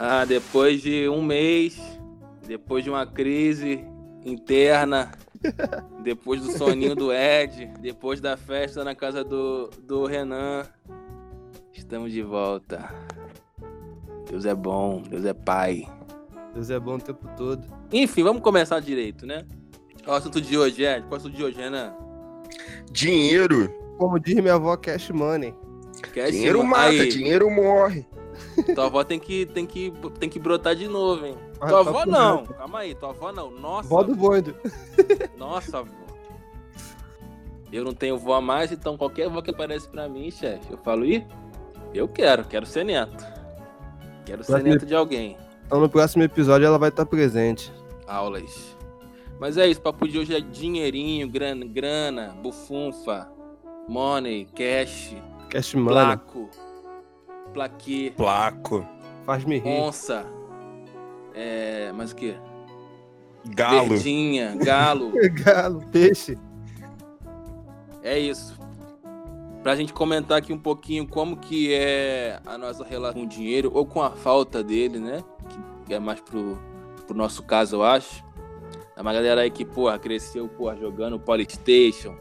Ah, depois de um mês, depois de uma crise interna, depois do soninho do Ed, depois da festa na casa do, do Renan, estamos de volta. Deus é bom, Deus é pai. Deus é bom o tempo todo. Enfim, vamos começar direito, né? Qual é o assunto de hoje, Ed? Qual é o assunto de hoje, Renan? Dinheiro. Como diz minha avó, cash money. Quer Dinheiro mata, aí, dinheiro morre. Tua avó tem que, tem, que, tem que brotar de novo, hein? Ah, Tua tá avó não, dentro. calma aí, tua avó não. Nossa, Vó do boido. nossa avó. Eu não tenho vó mais, então qualquer vó que aparece pra mim, chefe, eu falo, ih, eu quero, quero ser neto. Quero ser neto de alguém. Então no próximo episódio ela vai estar presente. Aulas. Mas é isso, papo de hoje é dinheirinho, grana, grana bufunfa, money, cash, Cash money. Placo, plaquê, Placo. Faz-me rir. onça, é, mais o que? Galo. Verdinha, galo. Galo, peixe. É isso. Pra gente comentar aqui um pouquinho como que é a nossa relação com o dinheiro, ou com a falta dele, né? Que é mais pro, pro nosso caso, eu acho. É uma galera aí que, porra, cresceu, porra, jogando Polystation,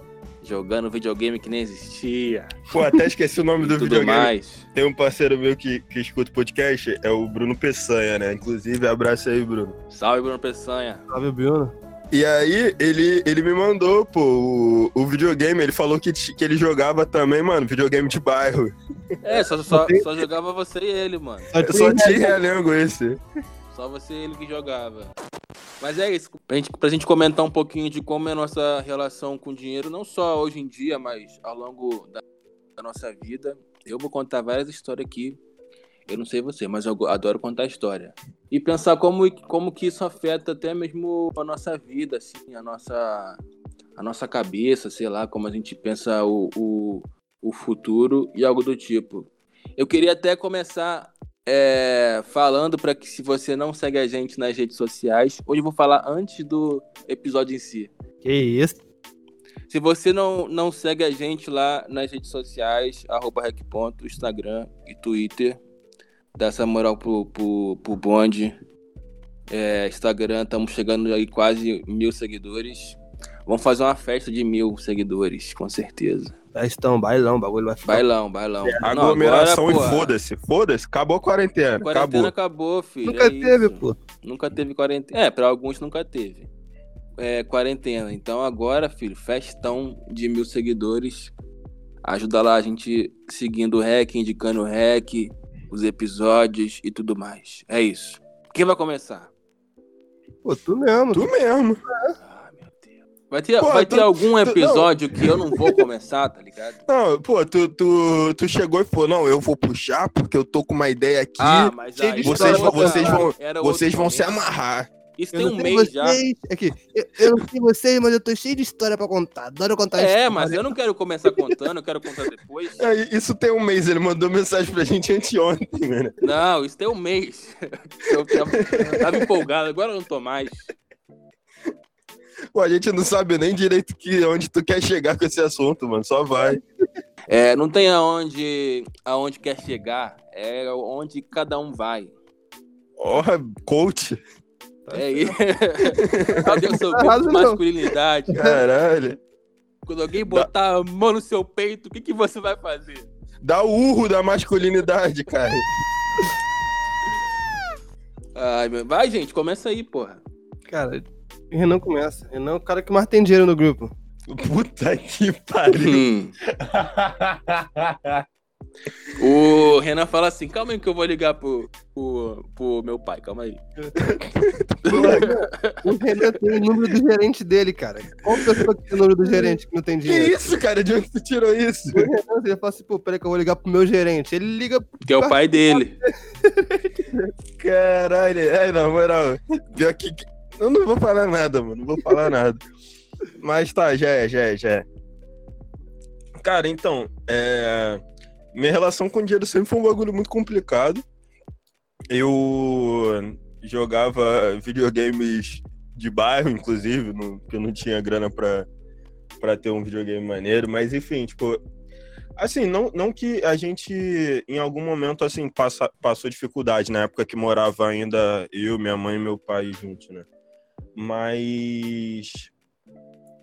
jogando videogame que nem existia, Pô, até esqueci o nome do tudo videogame. mais. Tem um parceiro meu que, que escuta o podcast, é o Bruno Peçanha, né? Inclusive, abraço aí, Bruno. Salve, Bruno Peçanha. Salve, Bruno. E aí, ele, ele me mandou, pô, o, o videogame. Ele falou que, que ele jogava também, mano, videogame de bairro. É, só, só, só jogava você e ele, mano. Eu só tinha realengo esse. Só você ele que jogava. Mas é isso, pra gente, pra gente comentar um pouquinho de como é a nossa relação com o dinheiro, não só hoje em dia, mas ao longo da, da nossa vida. Eu vou contar várias histórias aqui. Eu não sei você, mas eu adoro contar história. E pensar como, como que isso afeta até mesmo a nossa vida, assim, a nossa, a nossa cabeça, sei lá, como a gente pensa o, o, o futuro e algo do tipo. Eu queria até começar é, falando para que se você não segue a gente nas redes sociais, hoje eu vou falar antes do episódio em si. Que isso? Se você não, não segue a gente lá nas redes sociais, arroba Rec.ponto, Instagram e Twitter, dá essa moral pro, pro, pro bonde. É, Instagram, estamos chegando aí quase mil seguidores. Vamos fazer uma festa de mil seguidores, com certeza. Festão, bailão, o bagulho vai ficar. Bailão, bailão. Não, Aglomeração agora, e foda-se. Foda-se, acabou a quarentena. Quarentena Acabou. acabou, filho. Nunca é teve, isso. pô. Nunca teve quarentena. É, pra alguns nunca teve. É, quarentena. Então agora, filho, festão de mil seguidores. Ajuda lá a gente seguindo o REC, indicando o REC, os episódios e tudo mais. É isso. Quem vai começar? Pô, tu mesmo. Tu mesmo. Ah, meu Deus. Vai ter, Pô, vai tu- ter algum tu- episódio que eu não vou começar, tá ligado? Não, pô, tu, tu, tu chegou e falou, não, eu vou puxar porque eu tô com uma ideia aqui. Ah, mas aí de vocês, história vão, vocês vão, vocês vão se amarrar. Isso Eu tem um mês já. vocês. Aqui, eu, eu não sei vocês, mas eu tô cheio de história pra contar. Adoro contar É, história. mas eu não quero começar contando, eu quero contar depois. É, Isso tem um mês, ele mandou mensagem pra gente anteontem, mano. Não, isso tem um mês. Eu tava, eu tava empolgado, agora eu não tô mais. Pô, a gente não sabe nem direito que, onde tu quer chegar com esse assunto, mano. Só vai. É, não tem aonde, aonde quer chegar, é onde cada um vai. Ó, coach. É isso. Cadê o seu Tá grupo de masculinidade? Caralho. Quando alguém botar a mão no seu peito, o que, que você vai fazer? Dá o urro da masculinidade, cara. Ai, meu... Vai, gente, começa aí, porra. Cara, Renan começa. Renan é o cara que mais tem dinheiro no grupo. Puta que pariu. Hum. O Renan fala assim: calma aí que eu vou ligar pro, pro, pro meu pai, calma aí. O Renan tem o número do gerente dele, cara. Qual pessoa que tem o número do gerente que não tem Que dinheiro? isso, cara? De onde tu tirou isso? O Renan, ele fala assim, pô, peraí que eu vou ligar pro meu gerente. Ele liga Que é o pai dele. Caralho. É, na moral. Pior que. Eu não vou falar nada, mano. Não vou falar nada. Mas tá, já é, já é, já é. Cara, então, é... minha relação com dinheiro sempre foi um bagulho muito complicado. Eu jogava videogames de bairro, inclusive, no- porque eu não tinha grana pra, pra ter um videogame maneiro, mas enfim, tipo, Assim, não, não que a gente, em algum momento, assim, passa, passou dificuldade na época que morava ainda eu, minha mãe e meu pai juntos, né? Mas.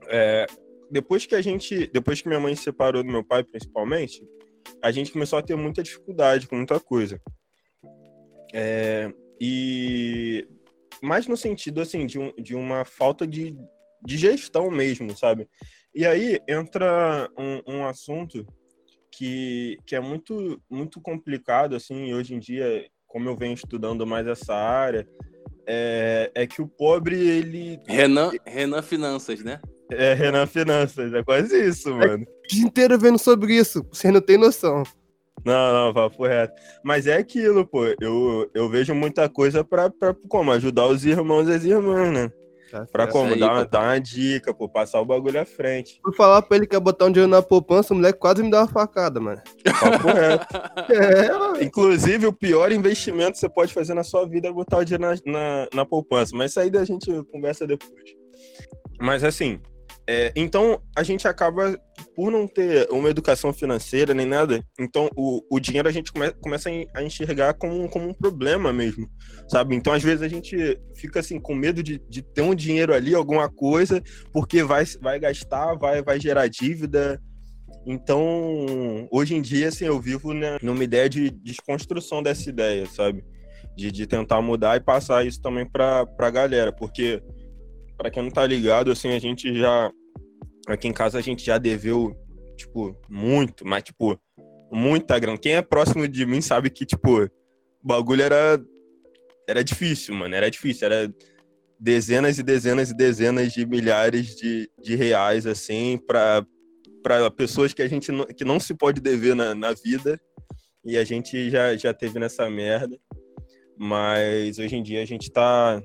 É, depois que a gente. Depois que minha mãe se separou do meu pai, principalmente, a gente começou a ter muita dificuldade com muita coisa. É, e. Mais no sentido, assim, de, um, de uma falta de, de gestão mesmo, sabe? E aí entra um, um assunto que, que é muito, muito complicado, assim, hoje em dia, como eu venho estudando mais essa área, é, é que o pobre, ele... Renan, Renan Finanças, né? É, Renan Finanças, é quase isso, é mano. o dia inteiro vendo sobre isso, você não tem noção. Não, não, papo reto. Mas é aquilo, pô, eu, eu vejo muita coisa pra, pra como, ajudar os irmãos e as irmãs, né? Tá pra como? Dar, uma, dar uma dica, pô, passar o bagulho à frente. Fui falar pra ele que ia botar um dinheiro na poupança, o moleque quase me deu uma facada, mano. Papo reto. é, Inclusive, o pior investimento que você pode fazer na sua vida é botar o dinheiro na, na, na poupança. Mas isso aí a gente conversa depois. Mas assim, é, então, a gente acaba, por não ter uma educação financeira nem nada, então o, o dinheiro a gente come, começa a enxergar como, como um problema mesmo, sabe? Então, às vezes, a gente fica assim, com medo de, de ter um dinheiro ali, alguma coisa, porque vai, vai gastar, vai, vai gerar dívida. Então, hoje em dia, assim, eu vivo né, numa ideia de desconstrução dessa ideia, sabe? De, de tentar mudar e passar isso também para a galera, porque para quem não tá ligado, assim, a gente já. Aqui em casa a gente já deveu, tipo, muito, mas, tipo, muita grana. Quem é próximo de mim sabe que, tipo, o bagulho era. Era difícil, mano. Era difícil. Era dezenas e dezenas e dezenas de milhares de, de reais, assim, para para pessoas que a gente não, que não se pode dever na, na vida. E a gente já, já teve nessa merda. Mas hoje em dia a gente tá,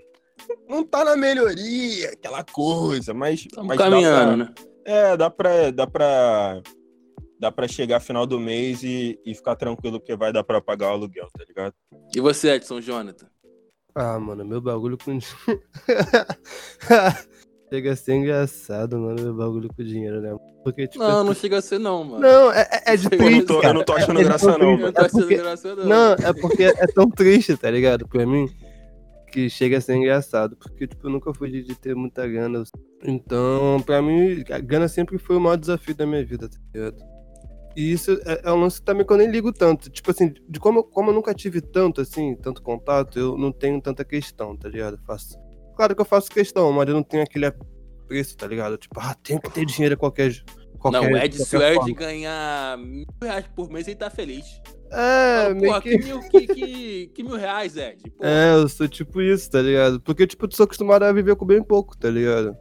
não tá na melhoria, aquela coisa, mas. Estamos mas caminhando, pra, né? É, dá pra, dá pra. Dá pra chegar final do mês e, e ficar tranquilo, porque vai dar pra pagar o aluguel, tá ligado? E você, Edson Jonathan? Ah, mano, meu bagulho com. chega a ser engraçado, mano, meu bagulho com dinheiro, né? Porque, tipo, não, é não chega a ser, não, mano. Não, é, é, é de triste. Eu não tô, eu não tô achando é, graça, não. Eu não tô achando graça, não. Não, é porque é tão triste, tá ligado? Pra mim que chega a ser engraçado, porque tipo, eu nunca fui de, ter muita grana. Então, pra mim, a grana sempre foi o maior desafio da minha vida, tá ligado? E isso é, é um lance também que eu nem ligo tanto. Tipo assim, de como, como eu nunca tive tanto, assim, tanto contato, eu não tenho tanta questão, tá ligado? Eu faço... Claro que eu faço questão, mas eu não tenho aquele preço, tá ligado? Tipo, ah, tem que ter dinheiro qualquer. Qualquer não, o Ed, Ed ganhar mil reais por mês, ele tá feliz. É, Fala, meio que... Que, mil, que, que, que mil reais, Ed? Porra. É, eu sou tipo isso, tá ligado? Porque, tipo, eu sou acostumado a viver com bem pouco, tá ligado?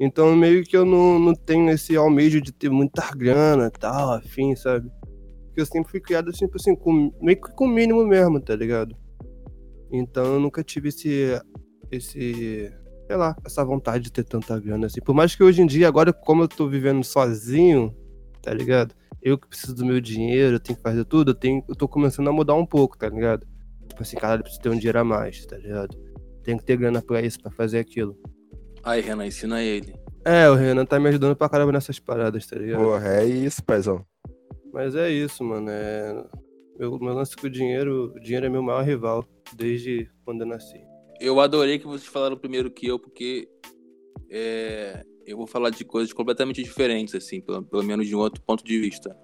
Então, meio que eu não, não tenho esse almejo de ter muita grana e tal, afim, sabe? Porque eu sempre fui criado, tipo assim, com, meio que com o mínimo mesmo, tá ligado? Então, eu nunca tive esse, esse, sei lá, essa vontade de ter tanta grana, assim. Por mais que hoje em dia, agora, como eu tô vivendo sozinho, tá ligado? eu que preciso do meu dinheiro, eu tenho que fazer tudo, eu, tenho, eu tô começando a mudar um pouco, tá ligado? Tipo assim, cara, eu preciso ter um dinheiro a mais, tá ligado? Tenho que ter grana pra isso, pra fazer aquilo. Aí, Renan, ensina ele. É, o Renan tá me ajudando pra caramba nessas paradas, tá ligado? Porra, é isso, paizão. Mas é isso, mano. É... Meu, meu lance com o dinheiro, o dinheiro é meu maior rival, desde quando eu nasci. Eu adorei que vocês falaram primeiro que eu, porque é, eu vou falar de coisas completamente diferentes, assim, pelo, pelo menos de um outro ponto de vista.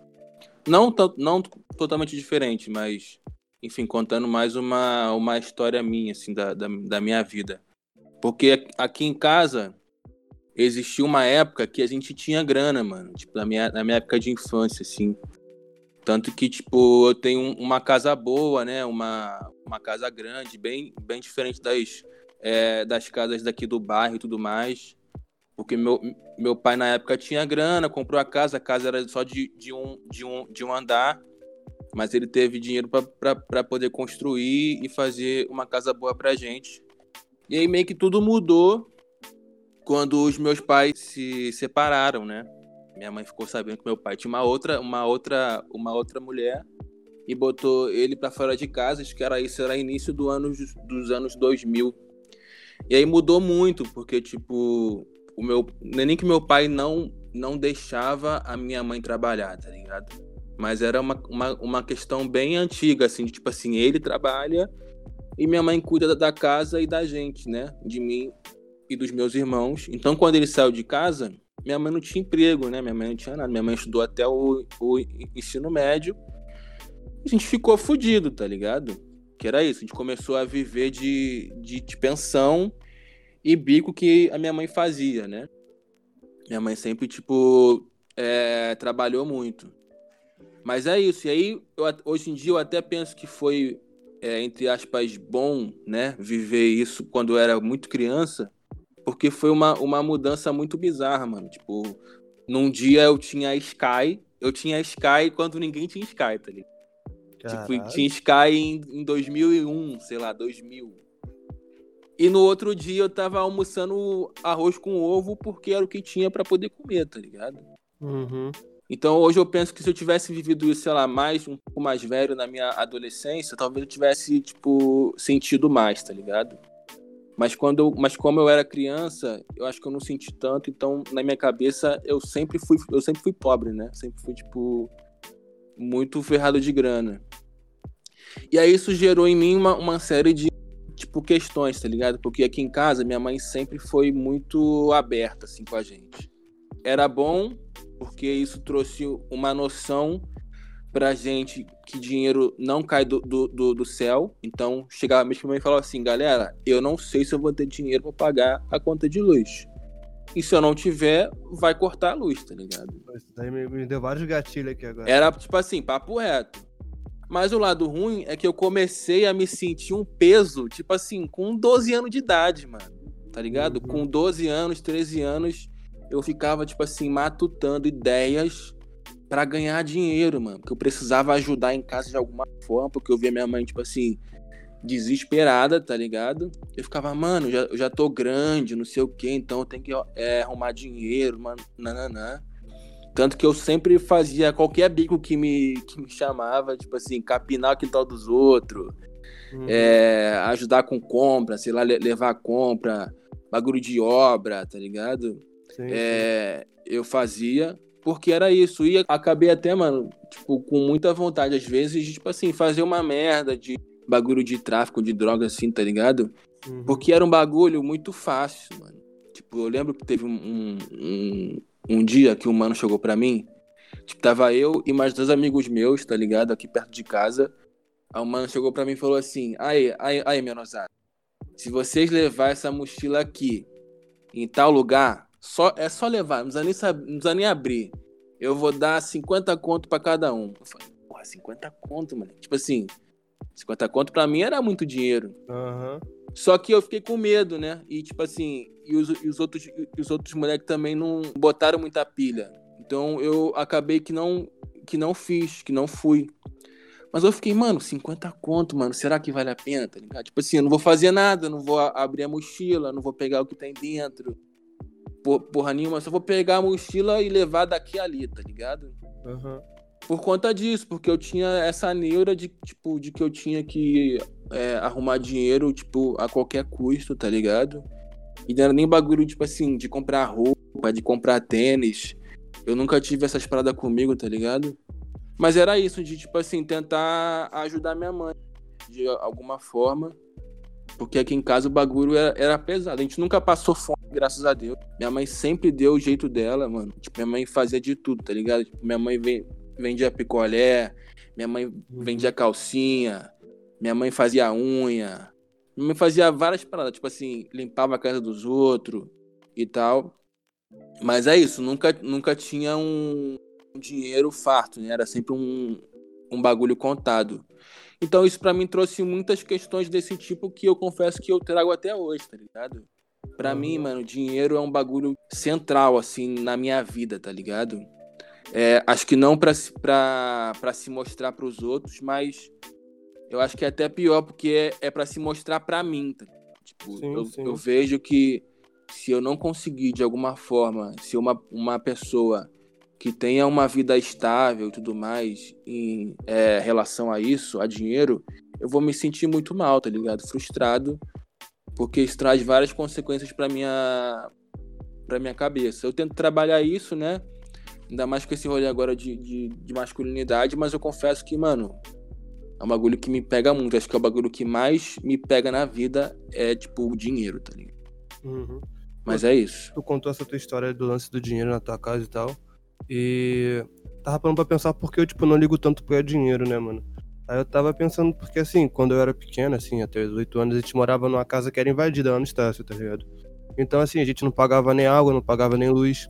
Não, não totalmente diferente, mas, enfim, contando mais uma, uma história minha, assim, da, da, da minha vida. Porque aqui em casa existiu uma época que a gente tinha grana, mano. Tipo, na minha, na minha época de infância, assim. Tanto que, tipo, eu tenho uma casa boa, né? Uma, uma casa grande, bem, bem diferente das, é, das casas daqui do bairro e tudo mais. Porque meu, meu pai, na época, tinha grana, comprou a casa, a casa era só de, de, um, de, um, de um andar, mas ele teve dinheiro para poder construir e fazer uma casa boa pra gente. E aí meio que tudo mudou quando os meus pais se separaram, né? Minha mãe ficou sabendo que meu pai tinha uma outra, uma outra, uma outra mulher e botou ele para fora de casa, acho que era isso, era início do ano, dos anos 2000. E aí mudou muito, porque tipo, o meu. É nem que meu pai não, não deixava a minha mãe trabalhar, tá ligado? Mas era uma, uma, uma questão bem antiga, assim, de, tipo assim, ele trabalha e minha mãe cuida da casa e da gente, né? De mim e dos meus irmãos. Então, quando ele saiu de casa, minha mãe não tinha emprego, né? Minha mãe não tinha nada. Minha mãe estudou até o, o ensino médio. A gente ficou fudido, tá ligado? Que era isso. A gente começou a viver de, de, de pensão e bico que a minha mãe fazia, né? Minha mãe sempre, tipo, é, trabalhou muito. Mas é isso. E aí, eu, hoje em dia, eu até penso que foi é, entre aspas, bom, né, viver isso quando eu era muito criança, porque foi uma, uma mudança muito bizarra, mano. Tipo, num dia eu tinha Sky, eu tinha Sky quando ninguém tinha Sky, tá ligado? Tipo, tinha Sky em, em 2001, sei lá, 2000. E no outro dia eu tava almoçando arroz com ovo porque era o que tinha para poder comer, tá ligado? Uhum. Então hoje eu penso que se eu tivesse vivido isso, sei lá, mais um pouco mais velho na minha adolescência, talvez eu tivesse, tipo, sentido mais, tá ligado? Mas quando eu, mas como eu era criança, eu acho que eu não senti tanto, então na minha cabeça eu sempre fui, eu sempre fui pobre, né? Sempre fui tipo muito ferrado de grana. E aí isso gerou em mim uma, uma série de tipo questões, tá ligado? Porque aqui em casa minha mãe sempre foi muito aberta assim com a gente. Era bom porque isso trouxe uma noção pra gente que dinheiro não cai do, do, do, do céu. Então, chegava mesmo pra mim e falava assim, galera, eu não sei se eu vou ter dinheiro para pagar a conta de luz. E se eu não tiver, vai cortar a luz, tá ligado? Isso daí me, deu vários gatilhos aqui agora. Era, tipo assim, papo reto. Mas o lado ruim é que eu comecei a me sentir um peso, tipo assim, com 12 anos de idade, mano. Tá ligado? Uhum. Com 12 anos, 13 anos, eu ficava, tipo assim, matutando ideias para ganhar dinheiro, mano. Porque eu precisava ajudar em casa de alguma forma, porque eu via minha mãe, tipo assim, desesperada, tá ligado? Eu ficava, mano, já, eu já tô grande, não sei o quê, então eu tenho que é, arrumar dinheiro, mano, nananã. Tanto que eu sempre fazia qualquer bico que me, que me chamava, tipo assim, capinar o quintal dos outros, uhum. é, ajudar com compra, sei lá, levar compra, bagulho de obra, tá ligado? Sim, é, sim. Eu fazia porque era isso. E acabei até, mano, tipo, com muita vontade, às vezes, de, tipo assim, fazer uma merda de bagulho de tráfico de droga, assim, tá ligado? Uhum. Porque era um bagulho muito fácil, mano. Tipo, eu lembro que teve um, um, um dia que um mano chegou pra mim. Tipo, tava eu e mais dois amigos meus, tá ligado? Aqui perto de casa. Aí o mano chegou pra mim e falou assim: Aí, aí, aí, menosada. Se vocês levar essa mochila aqui em tal lugar, só, é só levar, não precisa, nem saber, não precisa nem abrir. Eu vou dar 50 conto pra cada um. Eu falei, porra, 50 conto, mano. Tipo assim, 50 conto pra mim era muito dinheiro. Uhum. Só que eu fiquei com medo, né? E tipo assim, e os, e os outros, e os outros moleques também não botaram muita pilha. Então eu acabei que não, que não fiz, que não fui. Mas eu fiquei, mano, 50 conto, mano, será que vale a pena, tá ligado? Tipo assim, eu não vou fazer nada, não vou abrir a mochila, não vou pegar o que tem dentro por, porra nenhuma, só vou pegar a mochila e levar daqui ali, tá ligado? Uhum. Por conta disso, porque eu tinha essa neura de, tipo, de que eu tinha que é, arrumar dinheiro, tipo, a qualquer custo, tá ligado? E não era nem bagulho, tipo assim, de comprar roupa, de comprar tênis. Eu nunca tive essas paradas comigo, tá ligado? Mas era isso, de, tipo assim, tentar ajudar minha mãe de alguma forma. Porque aqui em casa o bagulho era, era pesado. A gente nunca passou fome, graças a Deus. Minha mãe sempre deu o jeito dela, mano. Tipo, minha mãe fazia de tudo, tá ligado? Tipo, minha mãe vendia picolé, minha mãe vendia calcinha, minha mãe fazia unha. Minha mãe fazia várias paradas, tipo assim, limpava a casa dos outros e tal. Mas é isso, nunca, nunca tinha um dinheiro farto, né? Era sempre um, um bagulho contado. Então isso para mim trouxe muitas questões desse tipo que eu confesso que eu trago até hoje, tá ligado? Pra uhum. mim, mano, dinheiro é um bagulho central, assim, na minha vida, tá ligado? É, acho que não pra, pra, pra se mostrar pros outros, mas eu acho que é até pior porque é, é para se mostrar pra mim, tá? Tipo, sim, eu, sim. eu vejo que se eu não conseguir, de alguma forma, ser uma, uma pessoa que tenha uma vida estável e tudo mais em é, relação a isso, a dinheiro, eu vou me sentir muito mal, tá ligado? Frustrado, porque isso traz várias consequências para minha para minha cabeça. Eu tento trabalhar isso, né? Ainda mais com esse rolê agora de, de, de masculinidade, mas eu confesso que, mano, é um bagulho que me pega muito. Acho que é o bagulho que mais me pega na vida é, tipo, o dinheiro, tá ligado? Uhum. Mas é isso. Tu contou essa tua história do lance do dinheiro na tua casa e tal. E tava parando pra pensar porque eu, tipo, não ligo tanto pra dinheiro, né, mano? Aí eu tava pensando, porque assim, quando eu era pequeno, assim, até os 8 anos, a gente morava numa casa que era invadida lá no Estácio, tá ligado? Então, assim, a gente não pagava nem água, não pagava nem luz.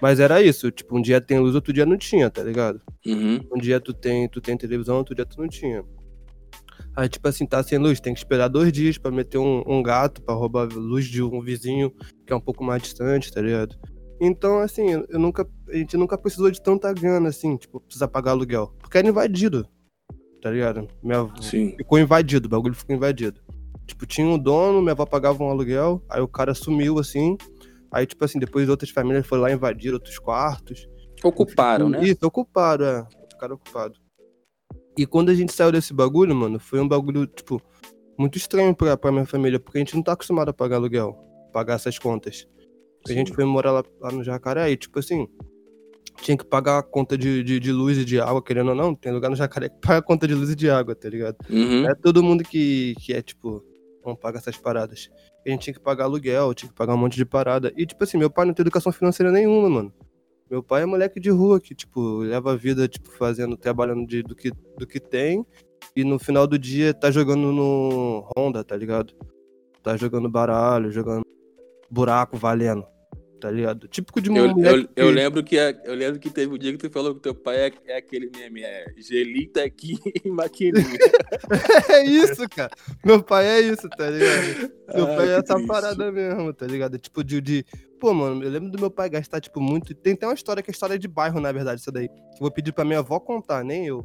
Mas era isso, tipo, um dia tem luz, outro dia não tinha, tá ligado? Uhum. Um dia tu tem, tu tem televisão, outro dia tu não tinha. Aí, tipo assim, tá sem luz, tem que esperar dois dias pra meter um, um gato pra roubar a luz de um vizinho que é um pouco mais distante, tá ligado? Então, assim, eu nunca, a gente nunca precisou de tanta grana, assim, tipo, precisa pagar aluguel. Porque era invadido, tá ligado? Minha avó Sim. ficou invadido, o bagulho ficou invadido. Tipo, tinha um dono, minha avó pagava um aluguel, aí o cara sumiu, assim. Aí, tipo assim, depois outras famílias foram lá invadir outros quartos. Ocuparam, né? Isso, ocupado, é. Ficaram ocupados. E quando a gente saiu desse bagulho, mano, foi um bagulho, tipo, muito estranho pra, pra minha família, porque a gente não tá acostumado a pagar aluguel, pagar essas contas. A gente Sim. foi morar lá, lá no Jacaré e, tipo assim, tinha que pagar a conta de, de, de luz e de água, querendo ou não. Tem lugar no Jacaré que paga a conta de luz e de água, tá ligado? Uhum. É todo mundo que, que é, tipo, não paga essas paradas. A gente tinha que pagar aluguel, tinha que pagar um monte de parada. E, tipo assim, meu pai não tem educação financeira nenhuma, mano. Meu pai é moleque de rua que, tipo, leva a vida, tipo, fazendo, trabalhando de, do, que, do que tem. E no final do dia tá jogando no Honda, tá ligado? Tá jogando baralho, jogando buraco valendo, tá ligado? Típico de um Eu, eu, eu que- lembro que eu lembro que teve um dia que tu falou que teu pai é, é aquele meme, é gelita aqui e maquininha. É isso, cara. Meu pai é isso, tá ligado? Meu Ai, pai é essa triste. parada mesmo, tá ligado? Tipo, de, de. Pô, mano, eu lembro do meu pai gastar, tipo, muito. Tem até uma história que é história de bairro, na verdade, isso daí. Que eu vou pedir pra minha avó contar, nem eu.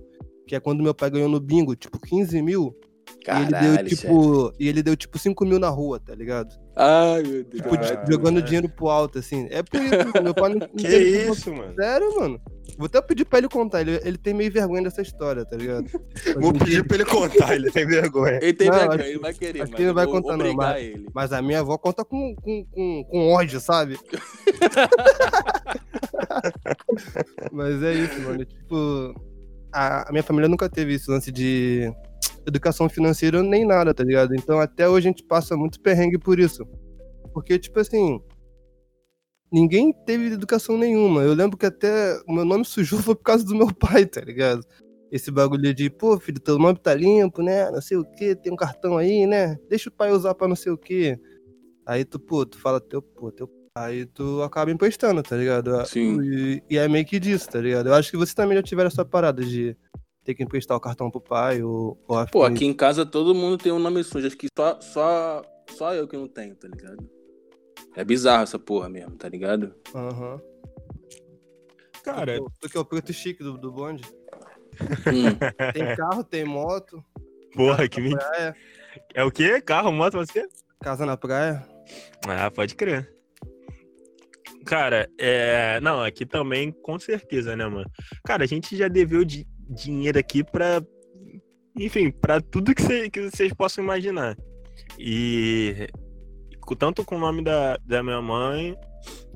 Que é quando meu pai ganhou no bingo, tipo, 15 mil. e ele deu, Caralho, chefe. tipo. E ele deu, tipo, 5 mil na rua, tá ligado? Ai, meu Deus. Tipo, Caralho, jogando dinheiro pro alto, assim. É por isso, meu pai não. Que isso, mano? Sério, mano. Vou até pedir pra ele contar. Ele, ele tem meio vergonha dessa história, tá ligado? Vou pedir pra ele contar, ele tem vergonha. Ele, tem Não, vergonha, acho- ele vai querer, acho mas que ele vai vou contar não, mas- ele. Mas a minha avó conta com, com, com, com ódio, sabe? Mas é isso, mano. Tipo, a, a minha família nunca teve esse lance de educação financeira nem nada, tá ligado? Então até hoje a gente passa muito perrengue por isso. Porque, tipo assim, ninguém teve educação nenhuma. Eu lembro que até o meu nome sujou foi por causa do meu pai, tá ligado? Esse bagulho de, pô, filho, teu nome tá limpo, né? Não sei o que, tem um cartão aí, né? Deixa o pai usar pra não sei o que. Aí tu, pô, tu fala teu, pô, teu. Aí tu acaba emprestando, tá ligado? Sim. E, e é meio que disso, tá ligado? Eu acho que você também já tiver essa parada de ter que emprestar o cartão pro pai ou, ou. Pô, aqui em casa todo mundo tem um nome sujo. Acho que só, só, só eu que não tenho, tá ligado? É bizarro essa porra mesmo, tá ligado? Aham. Cara, Tu, tu que é o preto chique do, do bonde. Hum. Tem carro, tem moto, porra, que mentira. É o quê? Carro, moto, você? casa na praia. Ah, pode crer. Cara, é. Não, aqui também, com certeza, né, mano? Cara, a gente já deveu di- dinheiro aqui pra. Enfim, pra tudo que, cê- que vocês possam imaginar. E. Tanto com o nome da, da minha mãe,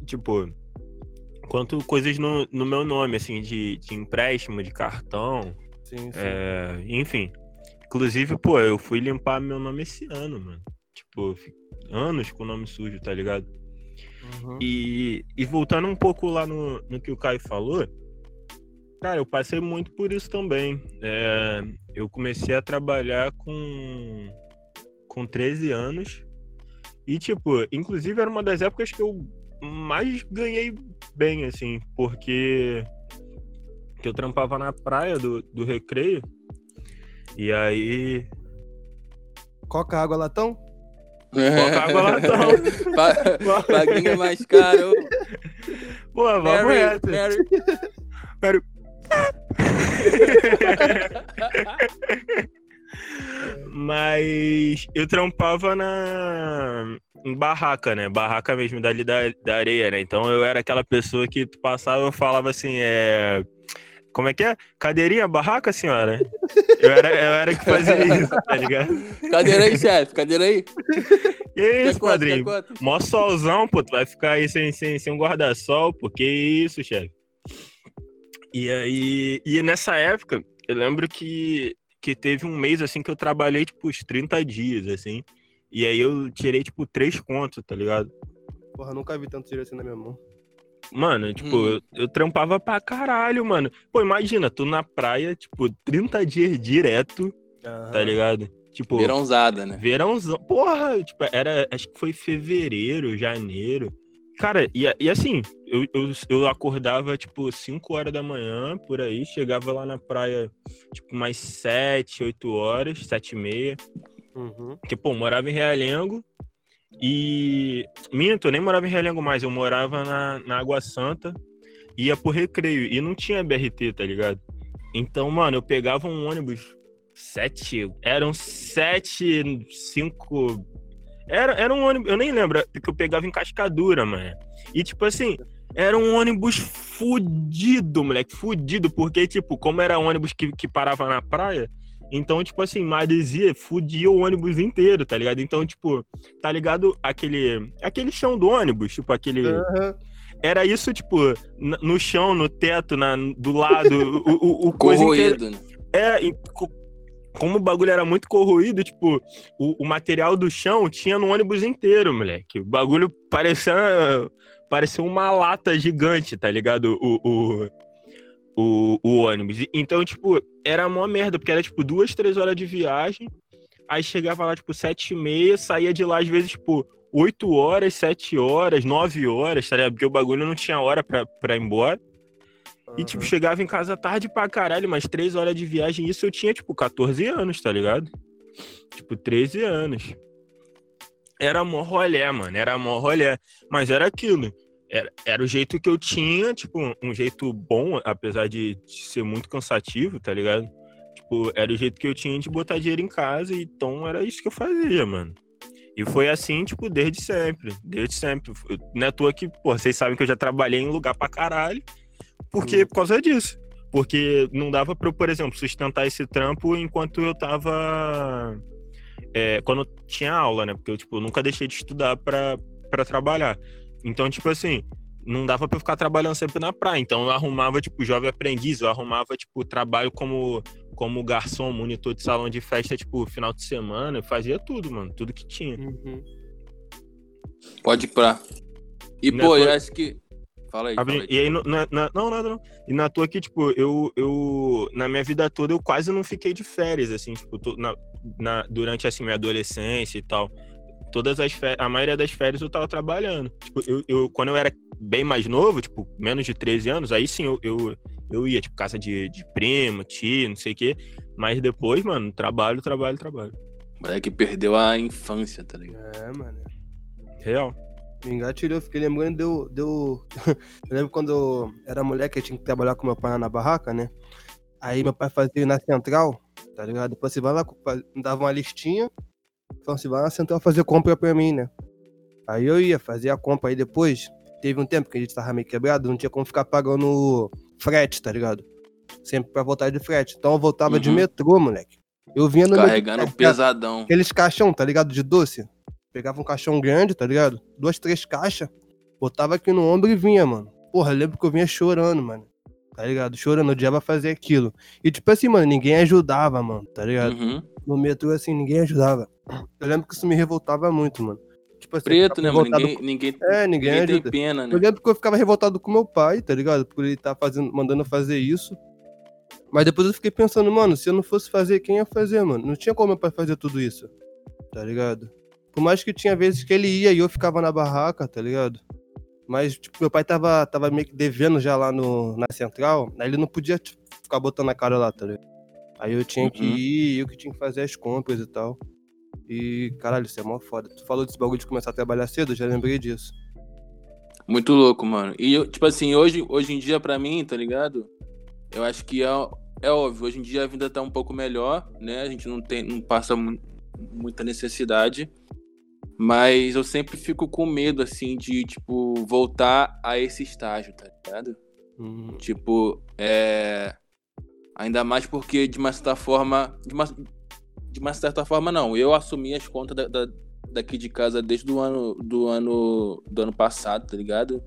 tipo. Quanto coisas no, no meu nome, assim, de, de empréstimo, de cartão, Sim, sim. é, enfim. Inclusive, pô, eu fui limpar meu nome esse ano, mano. Tipo, anos com o nome sujo, tá ligado? Uhum. E, e voltando um pouco lá no, no que o Caio falou, cara, eu passei muito por isso também. É, eu comecei a trabalhar com, com 13 anos. E, tipo, inclusive era uma das épocas que eu mais ganhei bem, assim, porque que eu trampava na praia do, do recreio. E aí. Coca, água, latão? Coca água latão. Pa- Paguinho é mais caro. Pô, vamos Mary, nessa. Mary. Mas eu trampava na em barraca, né? Barraca mesmo dali da, da areia, né? Então eu era aquela pessoa que tu passava e falava assim, é. Como é que é? Cadeirinha, barraca, senhora? Eu era, eu era que fazia isso, tá ligado? Cadeira aí, chefe. Cadeira aí. Que isso, quanto? Padrinho? Mó solzão, pô, tu vai ficar aí sem, sem, sem um guarda-sol, pô, que isso, chefe? E aí, e nessa época, eu lembro que, que teve um mês assim que eu trabalhei, tipo, uns 30 dias, assim. E aí eu tirei, tipo, três contos, tá ligado? Porra, nunca vi tanto dinheiro assim na minha mão. Mano, tipo, Hum. eu, eu trampava pra caralho, mano. Pô, imagina, tu na praia, tipo, 30 dias direto, tá ligado? Tipo, Verãozada, né? verãozão. Porra, tipo, era, acho que foi fevereiro, janeiro. Cara, e, e assim, eu, eu, eu acordava, tipo, 5 horas da manhã, por aí, chegava lá na praia, tipo, mais 7, 8 horas, 7 e meia. Uhum. Porque, pô, eu morava em Realengo e. Minto, eu nem morava em Realengo mais, eu morava na, na Água Santa, ia pro recreio e não tinha BRT, tá ligado? Então, mano, eu pegava um ônibus sete. Eram sete, cinco. Era, era um ônibus, eu nem lembro, porque eu pegava em cascadura, mano. E tipo assim, era um ônibus fudido, moleque, fudido, porque, tipo, como era ônibus que, que parava na praia, então, tipo assim, maresia, fudia o ônibus inteiro, tá ligado? Então, tipo, tá ligado aquele, aquele chão do ônibus, tipo, aquele. Aham. Era isso, tipo, no chão, no teto, na, do lado, o, o, o coisa inteira. Corroído, né? É, e co- como o bagulho era muito corroído, tipo, o, o material do chão tinha no ônibus inteiro, moleque. O bagulho parecia, parecia uma lata gigante, tá ligado? O, o, o, o ônibus. Então, tipo, era mó merda, porque era, tipo, duas, três horas de viagem. Aí chegava lá, tipo, sete e meia, saía de lá, às vezes, tipo, oito horas, sete horas, nove horas, tá ligado? Porque o bagulho não tinha hora pra, pra ir embora. E, tipo, chegava em casa tarde pra caralho, mas três horas de viagem. Isso eu tinha, tipo, 14 anos, tá ligado? Tipo, 13 anos. Era mó rolé, mano. Era mó rolé. Mas era aquilo. Era, era o jeito que eu tinha, tipo, um jeito bom, apesar de, de ser muito cansativo, tá ligado? Tipo, era o jeito que eu tinha de botar dinheiro em casa, então era isso que eu fazia, mano. E foi assim, tipo, desde sempre. Desde sempre. Não é à toa que, pô, vocês sabem que eu já trabalhei em lugar pra caralho. Porque, por causa disso. Porque não dava pra eu, por exemplo, sustentar esse trampo enquanto eu tava. é, quando eu tinha aula, né? Porque eu, tipo, nunca deixei de estudar pra, pra trabalhar. Então, tipo assim, não dava pra eu ficar trabalhando sempre na praia. Então eu arrumava, tipo, jovem aprendiz, eu arrumava, tipo, trabalho como, como garçom, monitor de salão de festa, tipo, final de semana, eu fazia tudo, mano. Tudo que tinha. Uhum. Pode ir pra. E, Não é pô, eu tua- acho que. Fala aí. Fala aí. E aí, na- na- não, nada não. E na toa que, tipo, eu, eu, na minha vida toda, eu quase não fiquei de férias, assim, tipo, na, na- durante, assim, minha adolescência e tal. Todas as férias, a maioria das férias eu tava trabalhando. Tipo, eu, eu- quando eu era bem mais novo, tipo, menos de 13 anos, aí sim eu, eu, eu ia, tipo, casa de, de primo, tio, não sei o quê. Mas depois, mano, trabalho, trabalho, trabalho. Moleque perdeu a infância, tá ligado? É, mano. Real. Me engatilhou, fiquei lembrando, deu. deu... eu lembro quando eu era moleque, eu tinha que trabalhar com meu pai na barraca, né? Aí meu pai fazia na central, tá ligado? Depois você vai lá, dava uma listinha, falou assim, vai na central fazer compra pra mim, né? Aí eu ia fazer a compra, aí depois, teve um tempo que a gente tava meio quebrado, não tinha como ficar pagando frete, tá ligado? Sempre pra voltar de frete. Então eu voltava de Uhum. metrô, moleque. Eu vinha no Carregando metrô, pesadão. Aqueles caixão, tá ligado? De doce. Pegava um caixão grande, tá ligado? Duas, três caixas. Botava aqui no ombro e vinha, mano. Porra, eu lembro que eu vinha chorando, mano. Tá ligado? Chorando, o diabo fazer aquilo. E tipo assim, mano, ninguém ajudava, mano, tá ligado? Uhum. No metrô, assim, ninguém ajudava. Eu lembro que isso me revoltava muito, mano. Tipo assim, Preto, né, mano? Ninguém, ninguém, com- É, ninguém, ninguém tem ajuda. pena, né? Eu lembro que eu ficava revoltado com meu pai, tá ligado? Por ele estar fazendo, mandando fazer isso. Mas depois eu fiquei pensando, mano, se eu não fosse fazer, quem ia fazer, mano? Não tinha como meu pai fazer tudo isso. Tá ligado? Por mais que tinha vezes que ele ia e eu ficava na barraca, tá ligado? Mas, tipo, meu pai tava, tava meio que devendo já lá no, na central. Aí ele não podia tipo, ficar botando a cara lá, tá ligado? Aí eu tinha que Uhum. ir, eu que tinha que fazer as compras e tal. E, caralho, isso é mó foda. Tu falou desse bagulho de começar a trabalhar cedo, eu já lembrei disso. Muito louco, mano. E, eu, tipo assim, hoje, hoje em dia, pra mim, tá ligado? Eu acho que é, é óbvio, hoje em dia a vida tá um pouco melhor, né? A gente não, tem, não passa mu- muita necessidade. Mas eu sempre fico com medo, assim, de, tipo, voltar a esse estágio, tá ligado? Uhum. Tipo, é. Ainda mais porque, de uma certa forma. De uma, de uma certa forma, não. Eu assumi as contas da, da- daqui de casa desde o ano do ano, do ano passado, tá ligado?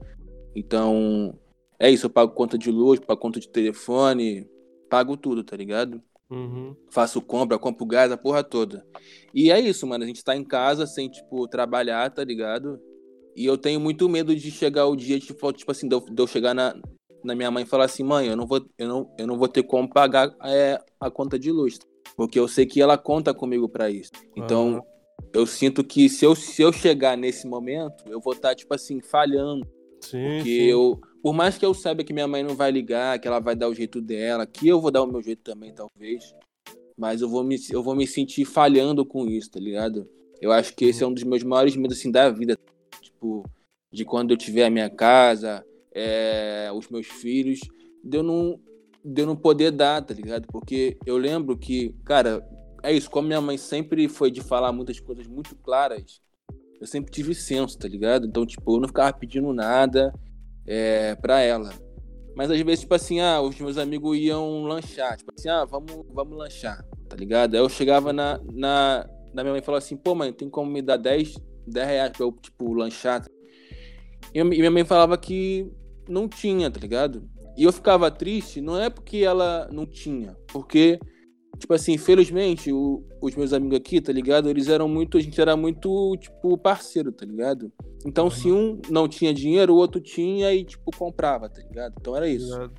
Então, é isso, eu pago conta de luz, pago conta de telefone, pago tudo, tá ligado? Uhum. Faço compra, compro gás, a porra toda. E é isso, mano. A gente tá em casa sem, tipo, trabalhar, tá ligado? E eu tenho muito medo de chegar o dia, tipo, tipo assim, de eu, de eu chegar na, na minha mãe e falar assim, mãe, eu não vou, eu não, eu não vou ter como pagar é, a conta de luz. Porque eu sei que ela conta comigo para isso. Então, Aham. eu sinto que se eu, se eu chegar nesse momento, eu vou estar, tipo assim, falhando. Sim, Porque sim. eu, por mais que eu saiba que minha mãe não vai ligar, que ela vai dar o jeito dela, que eu vou dar o meu jeito também, talvez. Mas eu vou me, eu vou me sentir falhando com isso, tá ligado? Eu acho que esse é um dos meus maiores medos, assim, da vida. Tipo, de quando eu tiver a minha casa, é, os meus filhos, de eu, não, de eu não poder dar, tá ligado? Porque eu lembro que, cara, é isso, como minha mãe sempre foi de falar muitas coisas muito claras, eu sempre tive senso, tá ligado? Então, tipo, eu não ficava pedindo nada é, pra ela. Mas às vezes, tipo assim, ah, os meus amigos iam lanchar. Tipo assim, ah, vamos, vamos lanchar, tá ligado? Aí eu chegava na, na, na minha mãe e falava assim, pô, mãe, tem como me dar 10, 10 reais pra eu, tipo, lanchar? E minha mãe falava que não tinha, tá ligado? E eu ficava triste, não é porque ela não tinha, porque, tipo assim, infelizmente, o- os meus amigos aqui, tá ligado? Eles eram muito, a gente era muito, tipo, parceiro, tá ligado? Então, se um não tinha dinheiro, o outro tinha e, tipo, comprava, tá ligado? Então era isso.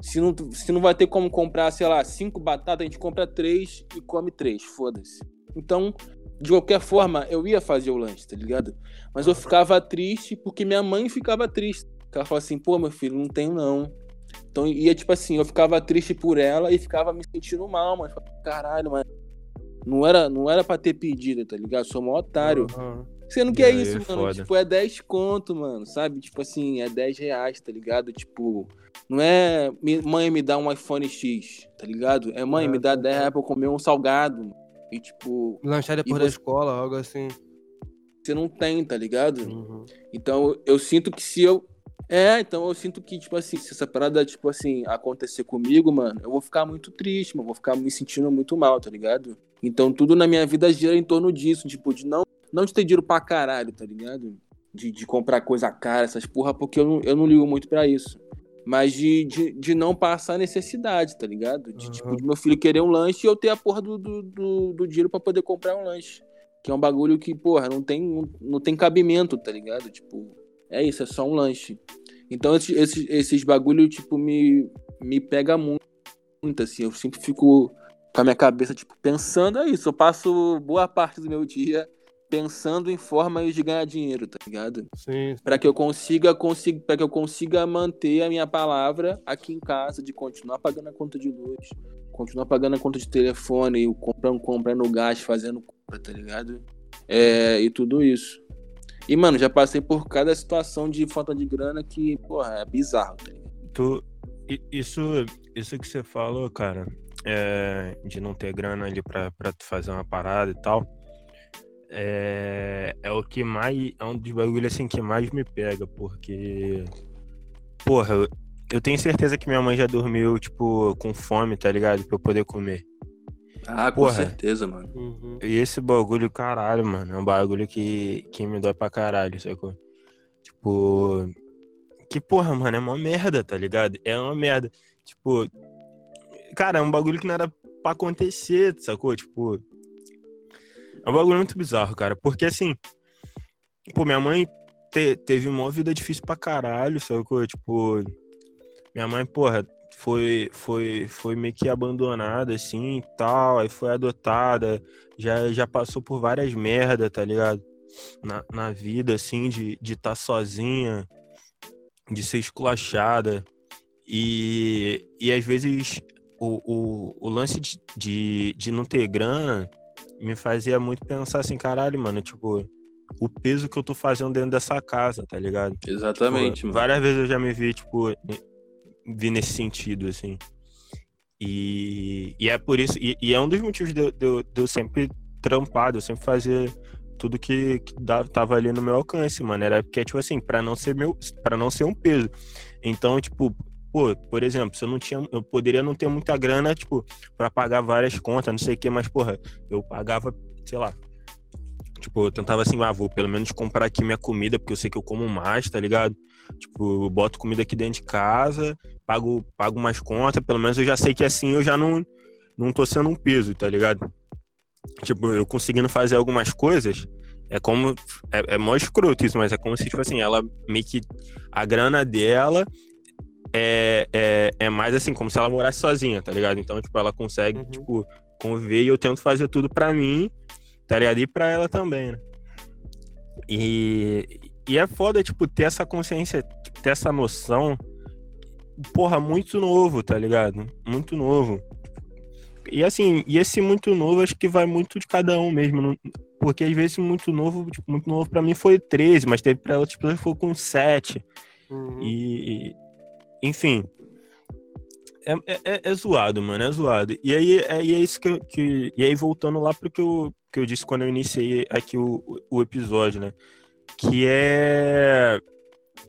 Se não, se não vai ter como comprar, sei lá, cinco batatas, a gente compra três e come três, foda-se. Então, de qualquer forma, eu ia fazer o lanche, tá ligado? Mas eu ficava triste porque minha mãe ficava triste. Ela falava assim, pô, meu filho, não tenho não. Então ia tipo assim, eu ficava triste por ela e ficava me sentindo mal, mas caralho, mas não era, não era pra ter pedido, tá ligado? Sou um otário. Aham. Sendo que é isso, mano. foda. Tipo, é 10 conto, mano. Sabe? Tipo assim, é 10 reais, tá ligado? Tipo, não é "Me- mãe me dá um iPhone X, tá ligado? É mãe, É, me dá tá 10 reais pra eu comer um salgado. E tipo, Lanchar depois da você- escola, algo assim. você não tem, tá ligado? Uhum. Então eu sinto que se eu. É, então eu sinto que, tipo assim, se essa parada, tipo assim, acontecer comigo, mano, eu vou ficar muito triste, mano. Vou ficar me sentindo muito mal, tá ligado? Então tudo na minha vida gira em torno disso, tipo, de não, não de ter dinheiro pra caralho, tá ligado? De, de comprar coisa cara, essas porra, porque eu não, eu não ligo muito pra isso. Mas de, de, de não passar necessidade, tá ligado? De, Aham. tipo, de meu filho querer um lanche e eu ter a porra do, do, do, do dinheiro pra poder comprar um lanche. Que é um bagulho que, porra, não tem, não, não tem cabimento, tá ligado? Tipo, é isso, é só um lanche. Então esses, esses, esses bagulho, tipo, me, me pega muito, muito, assim. Eu sempre fico com a minha cabeça, tipo, pensando, é isso. Eu passo boa parte do meu dia pensando em formas de ganhar dinheiro, tá ligado? Sim. Para que eu consiga, consiga para que eu consiga manter a minha palavra aqui em casa de continuar pagando a conta de luz, continuar pagando a conta de telefone, comprando, comprando gás, fazendo compra, tá ligado? É, e tudo isso. E, mano, já passei por cada situação de falta de grana que, porra, é bizarro, tá? Tu, isso, isso que você falou, cara, é, de não ter grana ali pra, pra tu fazer uma parada e tal, é, é o que mais, é um dos bagulhos assim que mais me pega, porque, porra, eu, eu tenho certeza que minha mãe já dormiu, tipo, com fome, tá ligado? Pra eu poder comer. Ah, com Porra. certeza, mano. Uhum. E esse bagulho, caralho, mano, é um bagulho que, que me dói pra caralho, sacou? Tipo. Que porra, mano, é uma merda, tá ligado? É uma merda. Tipo. Cara, é um bagulho que não era pra acontecer, sacou? Tipo. É um bagulho muito bizarro, cara. Porque assim. Pô, minha mãe te- teve uma vida difícil pra caralho, sacou? Tipo. Minha mãe, porra, foi, foi, foi meio que abandonada, assim, tal, aí foi adotada, já, já passou por várias merdas, tá ligado? Na, na vida, assim, de estar de tá sozinha, de ser esculachada, e, e às vezes o, o, o lance de, de, de não ter grana me fazia muito pensar assim, caralho, mano, tipo, o peso que eu tô fazendo dentro dessa casa, tá ligado? Exatamente, Tipo, mano. Várias vezes eu já me vi, tipo, vi nesse sentido, assim. E, e é por isso, e, e é um dos motivos de, de, de eu sempre trampar, de eu sempre fazer tudo que, que dava, tava ali no meu alcance, mano. Era porque, tipo assim, pra não ser meu, para não ser um peso. Então, tipo, pô, por exemplo, se eu não tinha, eu poderia não ter muita grana, tipo, pra pagar várias contas, não sei o que, mas, porra, eu pagava, sei lá, Tipo, eu tentava assim, ah, vou pelo menos comprar aqui minha comida, porque eu sei que eu como mais, tá ligado? Tipo, boto comida aqui dentro de casa, pago, pago mais contas, pelo menos eu já sei que assim eu já não, não tô sendo um peso, tá ligado? Tipo, eu conseguindo fazer algumas coisas, é como. É, é mó escroto isso, mas é como se, tipo assim, ela meio que. A grana dela é, é, é mais assim, como se ela morasse sozinha, tá ligado? Então, tipo, ela consegue, uhum. tipo, conviver e eu tento fazer tudo pra mim, tá ligado? E pra ela também, né? E, e é foda, tipo, ter essa consciência, ter essa noção, porra, muito novo, tá ligado? Muito novo. E assim, e esse muito novo acho que vai muito de cada um mesmo. Porque às vezes muito novo, tipo, muito novo pra mim foi 13, mas teve pra ela, tipo, foi com 7. Uhum. E, enfim. É, é, é, é, zoado, mano, é zoado. E aí é, é isso que, que. E aí, voltando lá pro que eu, que eu disse quando eu iniciei aqui o, o episódio, né? Que é.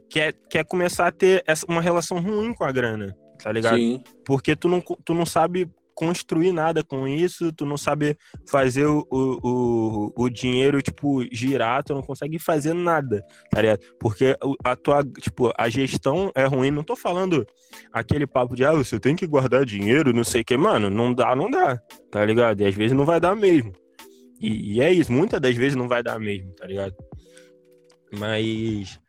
Que é, que é começar a ter essa, uma relação ruim com a grana, tá ligado? Sim. Porque tu não, tu não sabe construir nada com isso, tu não sabe fazer o, o, o, dinheiro, tipo, girar, tu não consegue fazer nada, tá ligado? Porque a tua, tipo, a gestão é ruim, não tô falando aquele papo de, ah, você tem que guardar dinheiro, não sei o que, mano, não dá, não dá, tá ligado? E às vezes não vai dar mesmo. E, e é isso, muitas das vezes não vai dar mesmo, tá ligado? Mas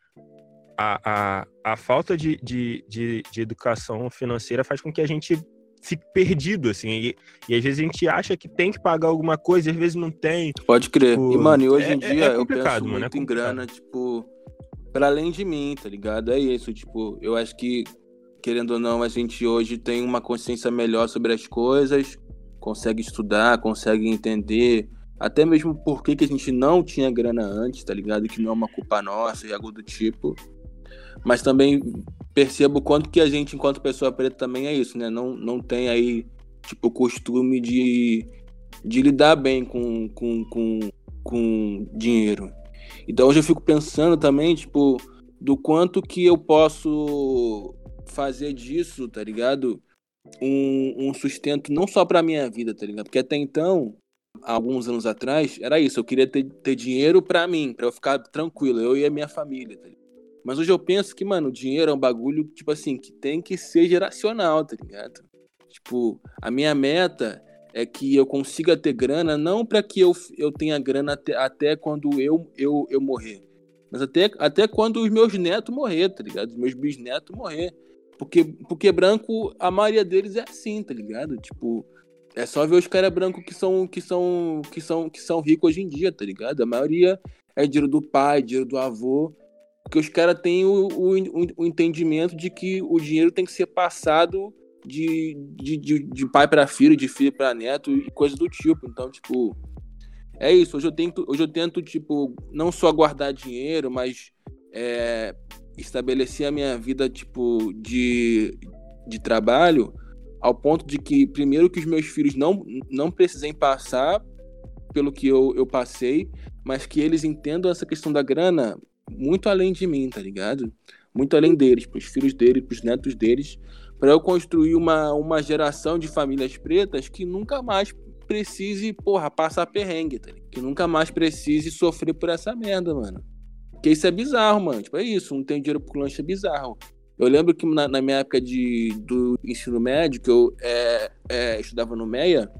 a, a, a falta de, de, de, de educação financeira faz com que a gente fica perdido, assim. E, e, às vezes a gente acha que tem que pagar alguma coisa, e às vezes não tem. Pode crer. Tipo, e, mano, e hoje é, em dia é eu penso mano, é muito é em grana, tipo, para além de mim, tá ligado? É isso, tipo, eu acho que, querendo ou não, a gente hoje tem uma consciência melhor sobre as coisas, consegue estudar, consegue entender. Até mesmo por que, que a gente não tinha grana antes, tá ligado? Que não é uma culpa nossa e algo do tipo. Mas também percebo quanto que a gente, enquanto pessoa preta, também é isso, né? Não, não tem aí, tipo, o costume de, de lidar bem com, com, com, com dinheiro. Então hoje eu fico pensando também, tipo, do quanto que eu posso fazer disso, tá ligado? Um, um sustento não só pra minha vida, tá ligado? Porque até então, alguns anos atrás, era isso. Eu queria ter, ter dinheiro pra mim, pra eu ficar tranquilo, eu e a minha família, tá? Mas hoje eu penso que, mano, dinheiro é um bagulho, tipo assim, que tem que ser geracional, tá ligado? Tipo, a minha meta é que eu consiga ter grana, não para que eu, eu tenha grana até, até quando eu, eu, eu morrer. Mas até, até quando os meus netos morrer, tá ligado? Os meus bisnetos morrer. Porque, porque branco, a maioria deles é assim, tá ligado? Tipo, é só ver os caras brancos que são, que são, que são, que são ricos hoje em dia, tá ligado? A maioria é dinheiro do pai, dinheiro do avô. Porque os caras têm o, o, o, entendimento de que o dinheiro tem que ser passado de, de, de, de pai para filho, de filho para neto e coisa do tipo. Então, tipo, é isso. Hoje eu tento, hoje eu tento tipo, não só guardar dinheiro, mas é, estabelecer a minha vida, tipo, de, de trabalho ao ponto de que, primeiro, que os meus filhos não, não precisem passar pelo que eu, eu passei, mas que eles entendam essa questão da grana muito além de mim, tá ligado? Muito além deles, pros filhos deles, pros netos deles, para eu construir uma, uma geração de famílias pretas que nunca mais precise, porra, passar perrengue, tá ligado? Que nunca mais precise sofrer por essa merda, mano. Porque isso é bizarro, mano. Tipo, é isso, não tem dinheiro pro lanche é bizarro. Eu lembro que na, na minha época de, do ensino médio, que eu é, é, estudava no MEA,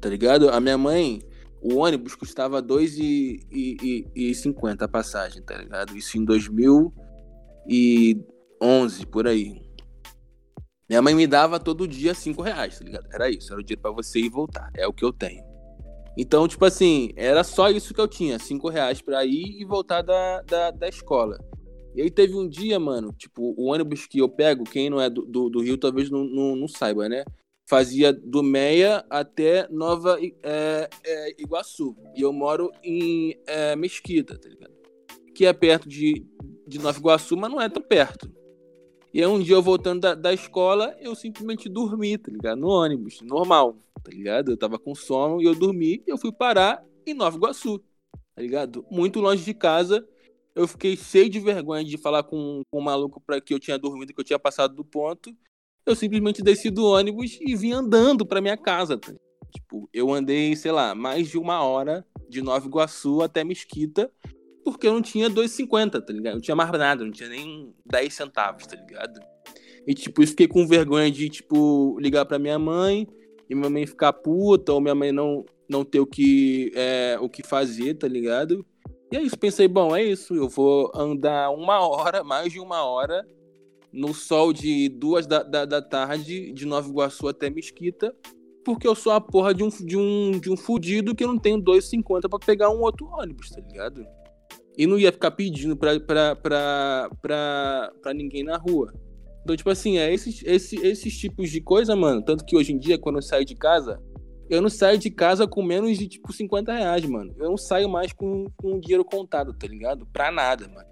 tá ligado? A minha mãe, o ônibus custava R$ 2,50 a passagem, tá ligado? Isso em 2011, por aí. Minha mãe me dava todo dia cinco reais, tá ligado? Era isso, era o dinheiro para você ir e voltar. É o que eu tenho. Então, tipo assim, era só isso que eu tinha, cinco reais pra ir e voltar da, da, da escola. E aí teve um dia, mano, tipo, o ônibus que eu pego, quem não é do, do, do Rio talvez não, não, não saiba, né? fazia do Meia até Nova é, é, Iguaçu. E eu moro em é, Mesquita, tá ligado? Que é perto de, de Nova Iguaçu, mas não é tão perto. E aí um dia eu voltando da, da escola, eu simplesmente dormi, tá ligado? No ônibus, normal, tá ligado? Eu tava com sono e eu dormi e eu fui parar em Nova Iguaçu, tá ligado? Muito longe de casa. Eu fiquei cheio de vergonha de falar com, com um maluco para que eu tinha dormido, que eu tinha passado do ponto eu simplesmente desci do ônibus e vim andando para minha casa. Tá? Tipo, eu andei, sei lá, mais de uma hora de Nova Iguaçu até Mesquita, porque eu não tinha 2,50, tá ligado? Não tinha mais nada, não tinha nem 10 centavos, tá ligado? E, tipo, eu fiquei com vergonha de, tipo, ligar pra minha mãe e minha mãe ficar puta, ou minha mãe não, não ter o que, é, o que fazer, tá ligado? E é isso, pensei, bom, é isso, eu vou andar uma hora, mais de uma hora, no sol de duas da, da, da tarde, de Nova Iguaçu até Mesquita, porque eu sou a porra de um, de um, de um fudido que não tenho 2,50 pra pegar um outro ônibus, tá ligado? E não ia ficar pedindo pra, pra, pra, pra, pra ninguém na rua. Então, tipo assim, é esses, esses, esses tipos de coisa, mano. Tanto que hoje em dia, quando eu saio de casa, eu não saio de casa com menos de, tipo, 50 reais, mano. Eu não saio mais com, com dinheiro contado, tá ligado? Pra nada, mano.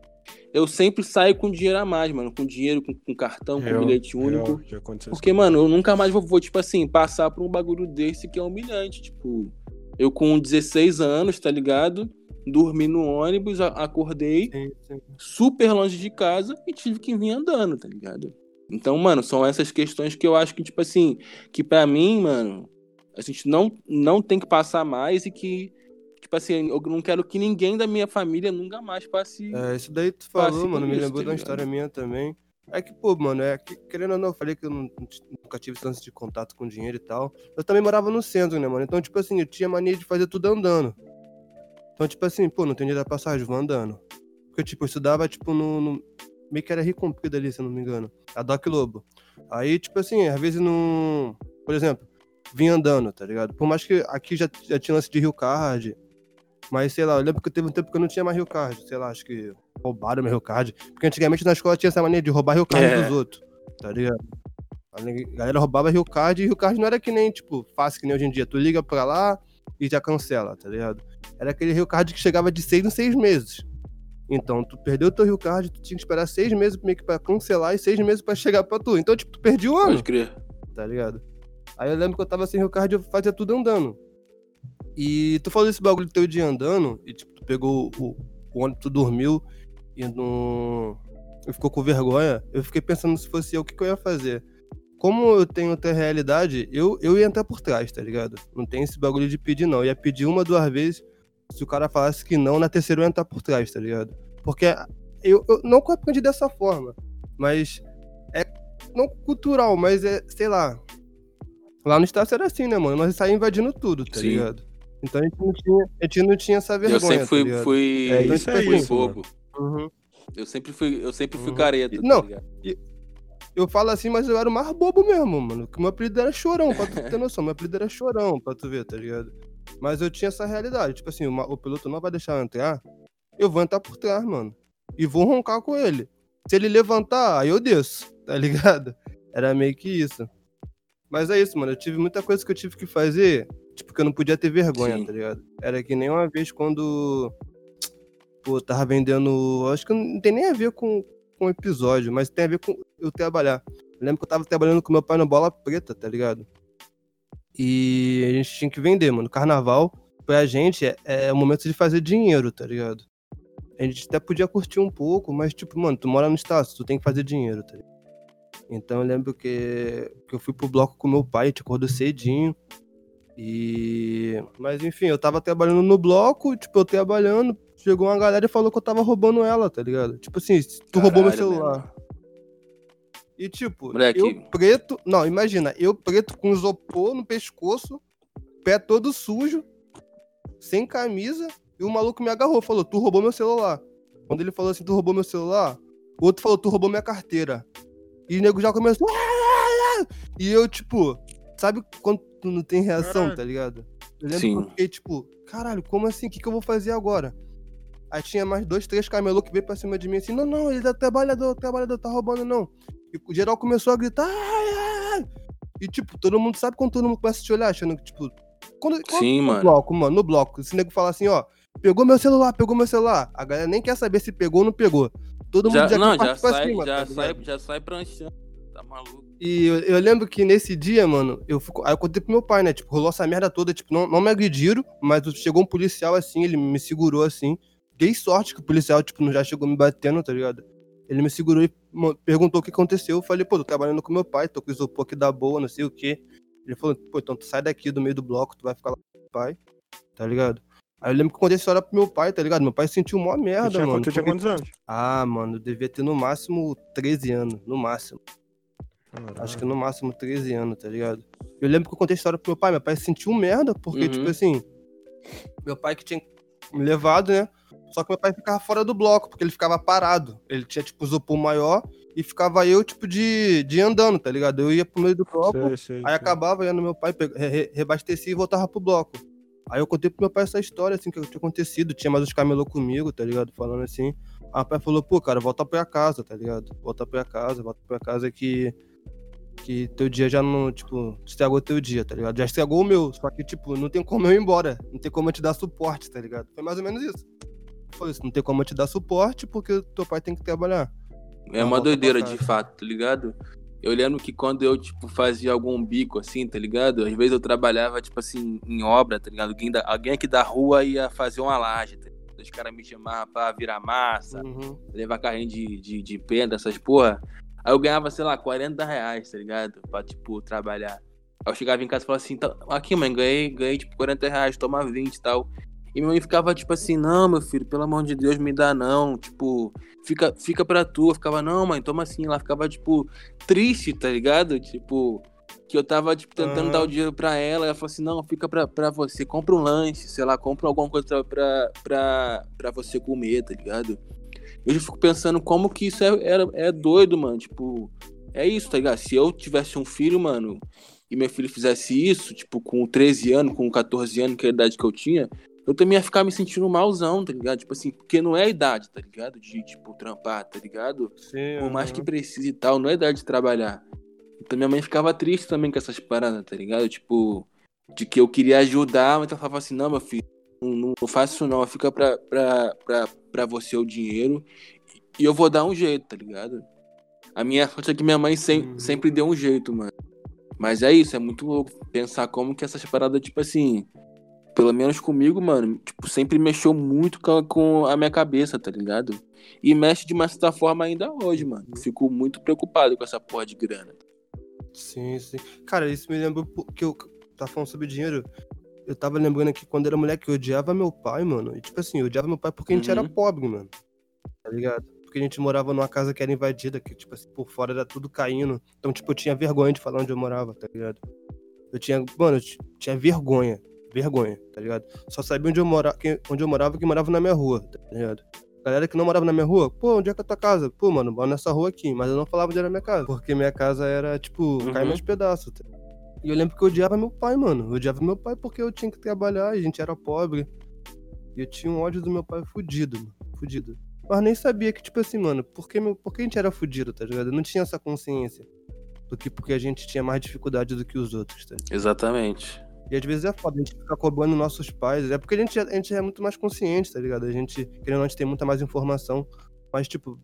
Eu sempre saio com dinheiro a mais, mano. Com dinheiro, com, com cartão, com Eu- bilhete único. aconteceu Porque, mano, eu nunca mais vou, vou, tipo assim, passar por um bagulho desse que é humilhante. Tipo, eu com 16 anos, tá ligado? Dormi no ônibus, acordei Sim, sim. super longe de casa e tive que vir andando, tá ligado? Então, mano, são essas questões que eu acho que, tipo assim, que pra mim, mano, a gente não, não tem que passar mais e que, tipo assim, eu não quero que ninguém da minha família nunca mais passe. É, isso daí tu falou, mano, me lembrou tá de uma história minha também. É que, pô, mano, é que, querendo ou não, eu falei que eu não- nunca tive tanto de contato com dinheiro e tal. Eu também morava no centro, né, mano? Então, tipo assim, eu tinha mania de fazer tudo andando. Então, tipo assim, pô, não tem dinheiro da passagem, vou andando. Porque, tipo, eu estudava, tipo, no. no- meio que era Rio Comprido ali, se eu não me engano. A Doc Lobo. Aí, tipo assim, às vezes não. Por exemplo, vim andando, tá ligado? Por mais que aqui já, já tinha lance de Rio Card. Mas, sei lá, eu lembro que teve um tempo que eu não tinha mais Rio Card. Sei lá, acho que roubaram meu Rio Card. Porque antigamente na escola tinha essa mania de roubar Rio Card É. dos outros, tá ligado? A galera roubava Rio Card e Rio Card não era que nem, tipo, fácil que nem hoje em dia. Tu liga pra lá e já cancela, tá ligado? Era aquele Rio Card que chegava de seis em seis meses. Então, tu perdeu teu Rio Card, tu tinha que esperar seis meses meio que pra cancelar e seis meses pra chegar pra tu. Então, tipo, tu perdi o ano Pode crer. tá ligado? Aí eu lembro que eu tava sem Card e eu fazia tudo andando. E tu falou desse bagulho teu de andando, e tipo, tu pegou o, o ônibus, tu dormiu e não. E ficou com vergonha. Eu fiquei pensando se fosse eu, o que, que eu ia fazer. Como eu tenho outra realidade, eu, eu ia entrar por trás, tá ligado? Não tem esse bagulho de pedir, não. Eu ia pedir uma, duas vezes. Se o cara falasse que não, na terceira eu ia entrar por trás, tá ligado? Porque eu, eu não aprendi dessa forma, mas é não cultural, mas é, sei lá. Lá no Estácio era assim, né, mano? Nós saímos invadindo tudo, tá Sim. ligado? Então a gente não tinha, a gente não tinha essa vergonha. eu sempre tá fui, ligado? fui, É isso aí, fui fogo. Uhum. Eu sempre fui, eu sempre fui Uhum. careta, tá Não. Eu falo assim, mas eu era o mais bobo mesmo, mano. Que meu apelido era chorão, pra tu ter noção. Meu apelido era chorão, pra tu ver, tá ligado? Mas eu tinha essa realidade. Tipo assim, o piloto não vai deixar eu entrar, eu vou entrar por trás, mano. E vou roncar com ele. Se ele levantar, aí eu desço, tá ligado? Era meio que isso. Mas é isso, mano. Eu tive muita coisa que eu tive que fazer, tipo, que eu não podia ter vergonha, Sim. tá ligado? Era que nem uma vez quando. Pô, tava vendendo. Acho que não tem nem a ver com, com o episódio, mas tem a ver com eu trabalhar. Eu lembro que eu tava trabalhando com meu pai no Bola Preta, tá ligado? E a gente tinha que vender, mano. Carnaval, pra gente, é, é o momento de fazer dinheiro, tá ligado? A gente até podia curtir um pouco, mas, tipo, mano, tu mora no estado, tu tem que fazer dinheiro, tá ligado? Então eu lembro que, que eu fui pro bloco com meu pai, a gente acordou cedinho. E. Mas enfim, eu tava trabalhando no bloco, tipo, eu trabalhando, chegou uma galera e falou que eu tava roubando ela, tá ligado? Tipo assim, tu roubou meu Caralho, celular. mesmo. E tipo, Moleque. eu preto. Não, imagina, eu preto com isopor no pescoço, pé todo sujo, sem camisa, e o maluco me agarrou, falou: Tu roubou meu celular. Quando ele falou assim: Tu roubou meu celular, o outro falou: Tu roubou minha carteira. E o nego já começou. "Ah, E eu, tipo, sabe quando tu não tem reação, Caralho. tá ligado? Eu lembro Sim. que eu fiquei, tipo, caralho, como assim? O que, que eu vou fazer agora? Aí tinha mais dois, três camelô que veio pra cima de mim assim, não, não, ele é trabalhador, trabalhador, tá roubando não. E o geral começou a gritar, ai, ai, ai. E tipo, todo mundo sabe quando todo mundo começa a te olhar, achando que, tipo, quando, quando Sim, no mano. bloco, mano, no bloco, esse nego fala assim, ó, pegou meu celular, pegou meu celular. A galera nem quer saber se pegou ou não pegou. Todo mundo Já, já, não, já sai, cima, já, tá sai, já sai pranchando. Tá maluco. E eu, eu lembro que nesse dia, mano, eu fico, aí eu contei pro meu pai, né? Tipo, rolou essa merda toda, tipo, não, não me agrediram, mas chegou um policial assim, ele me segurou assim. Dei sorte que o policial, tipo, não já chegou me batendo, tá ligado? Ele me segurou e perguntou o que aconteceu. Eu falei, pô, tô trabalhando com meu pai, tô com isopor aqui da boa, não sei o quê. Ele falou, pô, então tu sai daqui do meio do bloco, tu vai ficar lá com o pai, tá ligado? Aí eu lembro que eu contei essa história pro meu pai, tá ligado? Meu pai sentiu uma merda, tinha, mano. tu tinha porque- quantos anos? Ah, mano, eu devia ter no máximo 13 anos, no máximo. Acho que no máximo 13 anos, tá ligado? Eu lembro que eu contei a história pro meu pai, meu pai sentiu merda, porque, Uhum. tipo assim, meu pai que tinha me levado, né? Só que meu pai ficava fora do bloco, porque ele ficava parado. Ele tinha, tipo, isopor maior e ficava eu, tipo, de, de andando, tá ligado? Eu ia pro meio do bloco, Sei, sei, aí sei. acabava indo meu pai, re- re- reabastecia e voltava pro bloco. Aí eu contei pro meu pai essa história, assim, que tinha acontecido. Tinha mais os camelô comigo, tá ligado? Falando assim. Aí o pai falou, pô, cara, volta pra casa, tá ligado? Volta pra casa, volta pra casa que. Que teu dia já não, tipo, estragou teu dia, tá ligado? Já estragou o meu, só que, tipo, não tem como eu ir embora. Não tem como eu te dar suporte, tá ligado? Foi mais ou menos isso. Foi isso, não tem como eu te dar suporte porque teu pai tem que trabalhar. É uma doideira de fato, tá ligado? Eu lembro que quando eu, tipo, fazia algum bico assim, tá ligado? Às vezes eu trabalhava, tipo assim, em obra, tá ligado? Alguém, da, alguém aqui da rua ia fazer uma laje, tá ligado? Os caras me chamavam pra virar massa, Uhum. levar carrinho de, de, de pedra, essas porra. Aí eu ganhava, sei lá, 40 reais, tá ligado? Pra, tipo, trabalhar. Aí eu chegava em casa e falava assim, "Tá- aqui, mãe, ganhei, ganhei, tipo, 40 reais, toma 20 e tal. E minha mãe ficava, tipo assim, não, meu filho, pelo amor de Deus, me dá não. Tipo, fica, fica pra tu. Eu ficava, não, mãe, toma assim. Ela ficava, tipo, triste, tá ligado? Tipo, que eu tava, tipo, tentando Aham. dar o dinheiro pra ela. Ela falou assim, não, fica pra, pra você. Compra um lanche, sei lá, compra alguma coisa pra, pra, pra você comer, tá ligado? Eu já fico pensando como que isso é, era, é doido, mano. Tipo, é isso, tá ligado? Se eu tivesse um filho, mano, e meu filho fizesse isso, tipo, com 13 anos, com 14 anos, que é a idade que eu tinha, eu também ia ficar me sentindo malzão, tá ligado? Tipo assim, porque não é a idade, tá ligado? De, tipo, trampar, tá ligado? Sim, Por mais que precise e tal, não é a idade de trabalhar. Então minha mãe ficava triste também com essas paradas, tá ligado? Tipo, de que eu queria ajudar, mas ela falava assim, não, meu filho, não, não, faço isso não, fica pra, pra, pra, pra você o dinheiro e eu vou dar um jeito, tá ligado? A minha sorte é que minha mãe sem- Uhum. sempre deu um jeito, mano. Mas é isso, é muito louco pensar como que essas paradas, tipo assim, pelo menos comigo, mano, tipo, sempre mexeu muito com, a minha cabeça, tá ligado? E mexe de uma certa forma ainda hoje, mano. Fico muito preocupado com essa porra de grana. Sim, sim. Cara, isso me lembra que eu tava falando sobre dinheiro. Eu tava lembrando aqui quando era moleque, eu odiava meu pai, mano. E tipo assim, eu odiava meu pai porque a gente Uhum. era pobre, mano. Tá ligado? Porque a gente morava numa casa que era invadida, que, tipo assim, por fora era tudo caindo. Então, tipo, eu tinha vergonha de falar onde eu morava, tá ligado? Eu tinha, mano, eu ti- tinha vergonha. Vergonha, tá ligado? Só sabia onde eu, mora, quem- onde eu morava que morava na minha rua, tá ligado? Galera que não morava na minha rua, pô, onde é que é a tua casa? Pô, mano, moro nessa rua aqui. Mas eu não falava onde era a minha casa. Porque minha casa era, tipo, Uhum. caindo aos pedaços. Tá? E eu lembro que eu odiava meu pai, mano. Eu odiava meu pai porque eu tinha que trabalhar a gente era pobre. E eu tinha um ódio do meu pai fudido, mano. Fudido. Mas nem sabia que, tipo assim, mano, por que, meu, por que a gente era fudido, tá ligado? Eu não tinha essa consciência. Do que porque a gente tinha mais dificuldade do que os outros, tá ligado? Exatamente. E às vezes é foda, a gente fica cobrando nossos pais. É porque a gente, já- a gente é muito mais consciente, tá ligado? A gente, querendo ou não, a gente tem muita mais informação. Mas, tipo,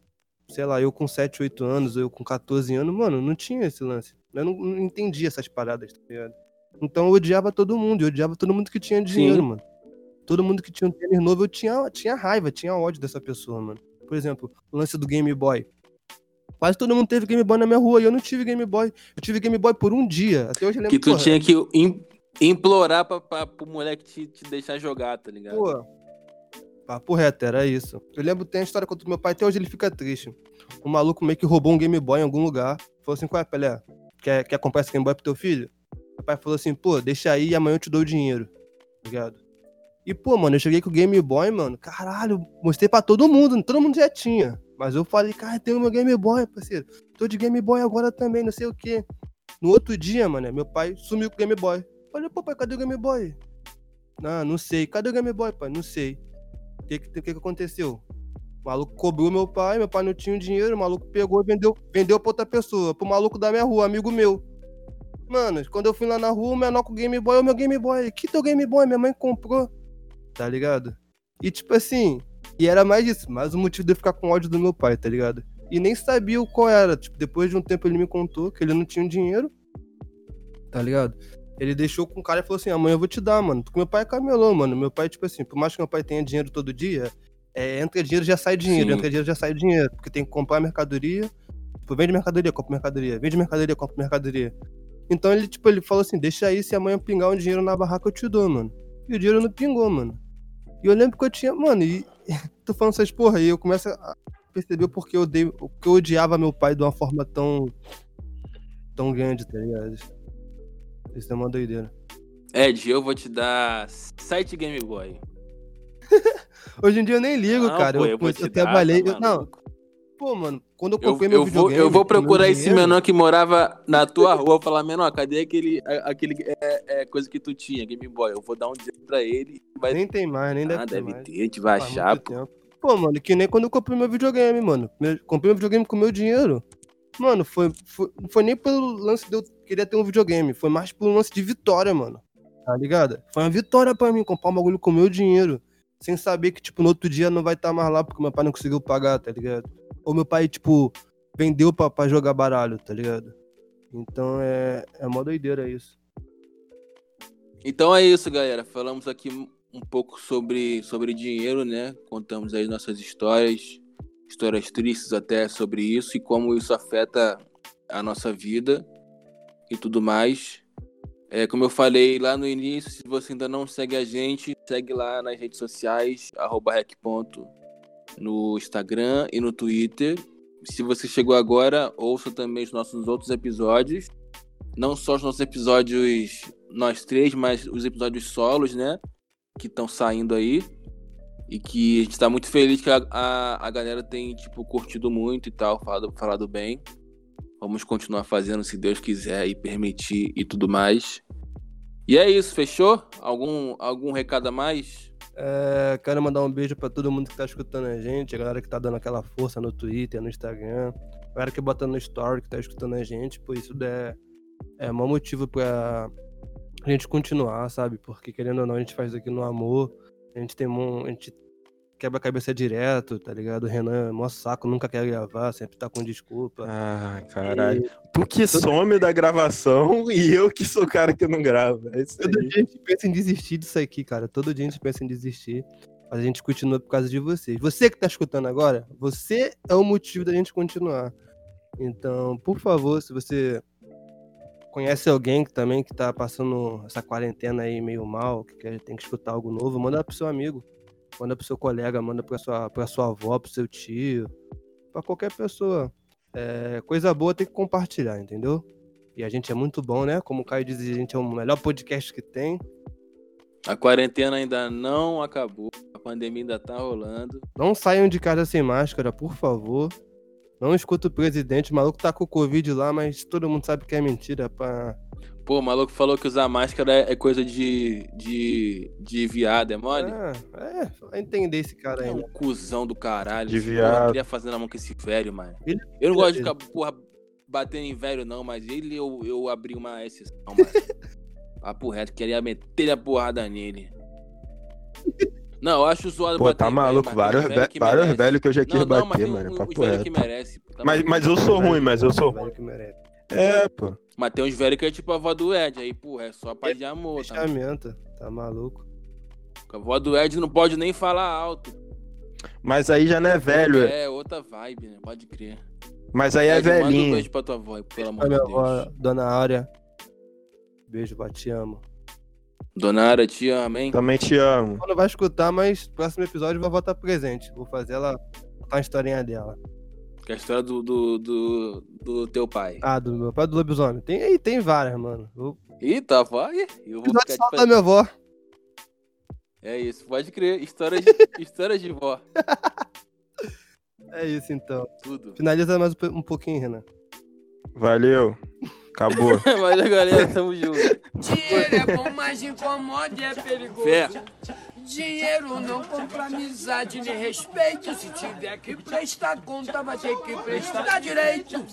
sei lá, eu com 7, 8 anos, eu com 14 anos, mano, não tinha esse lance. Eu não, não entendia essas paradas, tá ligado? Então eu odiava todo mundo, eu odiava todo mundo que tinha dinheiro, mano. Todo mundo que tinha um tênis novo, eu tinha, tinha raiva, tinha ódio dessa pessoa, mano. Por exemplo, o lance do Game Boy. Quase todo mundo teve Game Boy na minha rua e eu não tive Game Boy. Eu tive Game Boy por um dia. Até hoje eu lembro Que tu porra, tinha que implorar pra, pra, pro moleque te, te deixar jogar, tá ligado? Pô, papo reto, era isso. Eu lembro, tem a história contra o meu pai, até hoje ele fica triste. O maluco meio que roubou um Game Boy em algum lugar. Falou assim, qual é, Pelé? Quer, quer comprar esse Game Boy pro teu filho? Meu pai falou assim, pô, deixa aí e amanhã eu te dou o dinheiro. Tá ligado? E, pô, mano, eu cheguei com o Game Boy, mano, caralho, mostrei pra todo mundo, todo mundo já tinha. Mas eu falei, cara, tem o meu Game Boy, parceiro. Tô de Game Boy agora também, não sei o quê. No outro dia, mano, meu pai sumiu com o Game Boy. Falei, pô, pai, cadê o Game Boy? Ah, não sei. Cadê o Game Boy, pai? Não sei. O que, que, que aconteceu? O maluco cobrou meu pai, meu pai não tinha dinheiro, o maluco pegou e vendeu, vendeu pra outra pessoa, pro maluco da minha rua, amigo meu. Mano, quando eu fui lá na rua, o menor com o Game Boy, o meu Game Boy, que teu Game Boy? Minha mãe comprou. Tá ligado? E tipo assim, e era mais isso, mais um motivo de eu ficar com ódio do meu pai, tá ligado? E nem sabia o qual era. Tipo, depois de um tempo ele me contou que ele não tinha dinheiro. Tá ligado? Ele deixou com o cara e falou assim: amanhã eu vou te dar, mano. Porque meu pai é camelô, mano. Meu pai, tipo assim, por mais que meu pai tenha dinheiro todo dia, é, entra dinheiro já sai dinheiro, Sim. entra dinheiro já sai dinheiro. Porque tem que comprar mercadoria. Tipo, vende mercadoria, compra mercadoria. Vende mercadoria, compra mercadoria. Então ele, tipo, ele falou assim: deixa aí, se amanhã pingar um dinheiro na barraca, eu te dou, mano. E o dinheiro não pingou, mano. E eu lembro que eu tinha, mano, e tô falando essas porra aí, eu começo a perceber porque eu odeio, porque eu odiava meu pai de uma forma tão. tão grande, tá ligado? Isso é uma doideira. Ed, eu vou te dar 7 Game Boy. Hoje em dia eu nem ligo, Não, cara. pô, eu, eu vou eu te dar, trabalhei. tá eu- não, pô, mano, quando eu Eu, comprei meu eu vou, videogame. eu vou com meu procurar esse dinheiro- menor que morava na tua rua e falar, menor, cadê aquele, aquele é, é, coisa que tu tinha, Game Boy? Eu vou dar um dinheiro pra ele. Vai... Nem tem mais, nem deve ah, ter deve mais. ter, a gente vai Faz achar. pô. tempo. Pô, mano, que nem quando eu comprei meu videogame, mano. Comprei meu videogame com meu dinheiro. Mano, foi, foi, não foi nem pelo lance de eu querer ter um videogame. Foi mais pelo lance de vitória, mano. Tá ligado? Foi uma vitória pra mim comprar um bagulho com meu dinheiro. Sem saber que, tipo, no outro dia não vai estar mais lá porque meu pai não conseguiu pagar, tá ligado? Ou meu pai, tipo, vendeu pra, pra jogar baralho, tá ligado? Então é, é mó doideira isso. Então é isso, galera. Falamos aqui um pouco sobre, sobre dinheiro, né? Contamos aí nossas histórias, histórias tristes até sobre isso e como isso afeta a nossa vida e tudo mais. É, como eu falei lá no início, se você ainda não segue a gente, segue lá nas redes sociais, arroba rec., no Instagram e no Twitter. Se você chegou agora, ouça também os nossos outros episódios. Não só os nossos episódios, nós três, mas os episódios solos, né? Que estão saindo aí. E que a gente tá muito feliz que a, a, a galera tem, tipo, curtido muito e tal, falado, falado bem. Vamos continuar fazendo se Deus quiser e permitir e tudo mais. E é isso, fechou? Algum, algum recado a mais? É, quero mandar um beijo pra todo mundo que tá escutando a gente, a galera que tá dando aquela força no Twitter, no Instagram, a galera que bota no story que tá escutando a gente, pô, isso é, é maior motivo pra a gente continuar, sabe? Porque querendo ou não, a gente faz isso aqui no amor, a gente tem um, a gente quebra a cabeça direto, tá ligado? O Renan é mó saco, nunca quer gravar, sempre tá com desculpa. Ah, caralho. E Tu que some da gravação e eu que sou o cara que não grava. É isso todo aí. dia a gente pensa em desistir disso aqui, cara. Todo dia a gente pensa em desistir. Mas a gente continua por causa de vocês. Você que tá escutando agora, você é o motivo da gente continuar. Então, por favor, se você conhece alguém que também que tá passando essa quarentena aí meio mal, que quer, tem que escutar algo novo, manda pro seu amigo, manda pro seu colega, manda pra sua, pra sua avó, pro seu tio, pra qualquer pessoa. É, coisa boa tem que compartilhar, entendeu? E a gente é muito bom, né? Como o Caio diz, a gente é o melhor podcast que tem. A quarentena ainda não acabou. A pandemia ainda tá rolando. Não saiam de casa sem máscara, por favor. Não escuta o presidente, o maluco tá com o Covid lá, mas todo mundo sabe que é mentira. Pra... Pô, o maluco falou que usar máscara é é coisa de, de, de viado, é mole? Ah, é, vai entender esse cara É aí. um né? cuzão do caralho. De viado. porra queria fazer na mão com esse velho, mano. Ele- Eu não gosto de ficar, porra, batendo em velho, não, mas ele eu, eu abri uma exceção, mano. Papo reto, queria meter a porrada nele. Não, eu acho zoado Pô, bater tá velho, maluco. Vários, velho ve- que vários velhos que eu já quis Não, não, mas bater, mano. Papo reto. que merece. tá Mas, mas eu sou ruim, mas eu sou Velho ruim. que merece. É, pô. Mas tem uns velhos que é tipo a avó do Ed, aí, porra, é só paz de amor, tá? Fechamento, tá maluco. A avó do Ed não pode nem falar alto. Mas aí já não é velho. é- É, outra vibe, né? Pode crer. Mas aí é Ed, Manda um velhinho. beijo pra tua avó, pelo amor A de Deus. avó, Dona Áurea. Beijo, vó, te amo. Dona Ara, te amo, hein? Também te amo. Ela não vai escutar, mas próximo episódio a vovó tá presente. Vou fazer ela contar a historinha dela. Que é a história do, do, do, do teu pai. Ah, do meu pai do lobisomem. Tem aí, tem várias, mano. Vou... Eita, vai. Eu vou ficar de da minha avó. É isso, pode crer. História de, história de vó. É isso então. Tudo. Finaliza mais um po- pouquinho, Renan. Valeu. Acabou. A galera, tamo junto. Dinheiro é bom, mas incomoda e é perigoso. Fé. Dinheiro não compra amizade nem respeito. Se tiver que prestar conta, vai ter que prestar direito.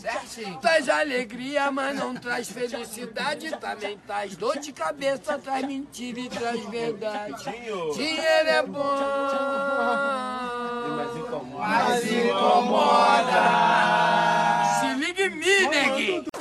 Traz alegria, mas não traz felicidade. Também traz dor de cabeça, traz mentira e traz verdade. Dinheiro é bom, mas incomoda. Se liga em mim, neguinho.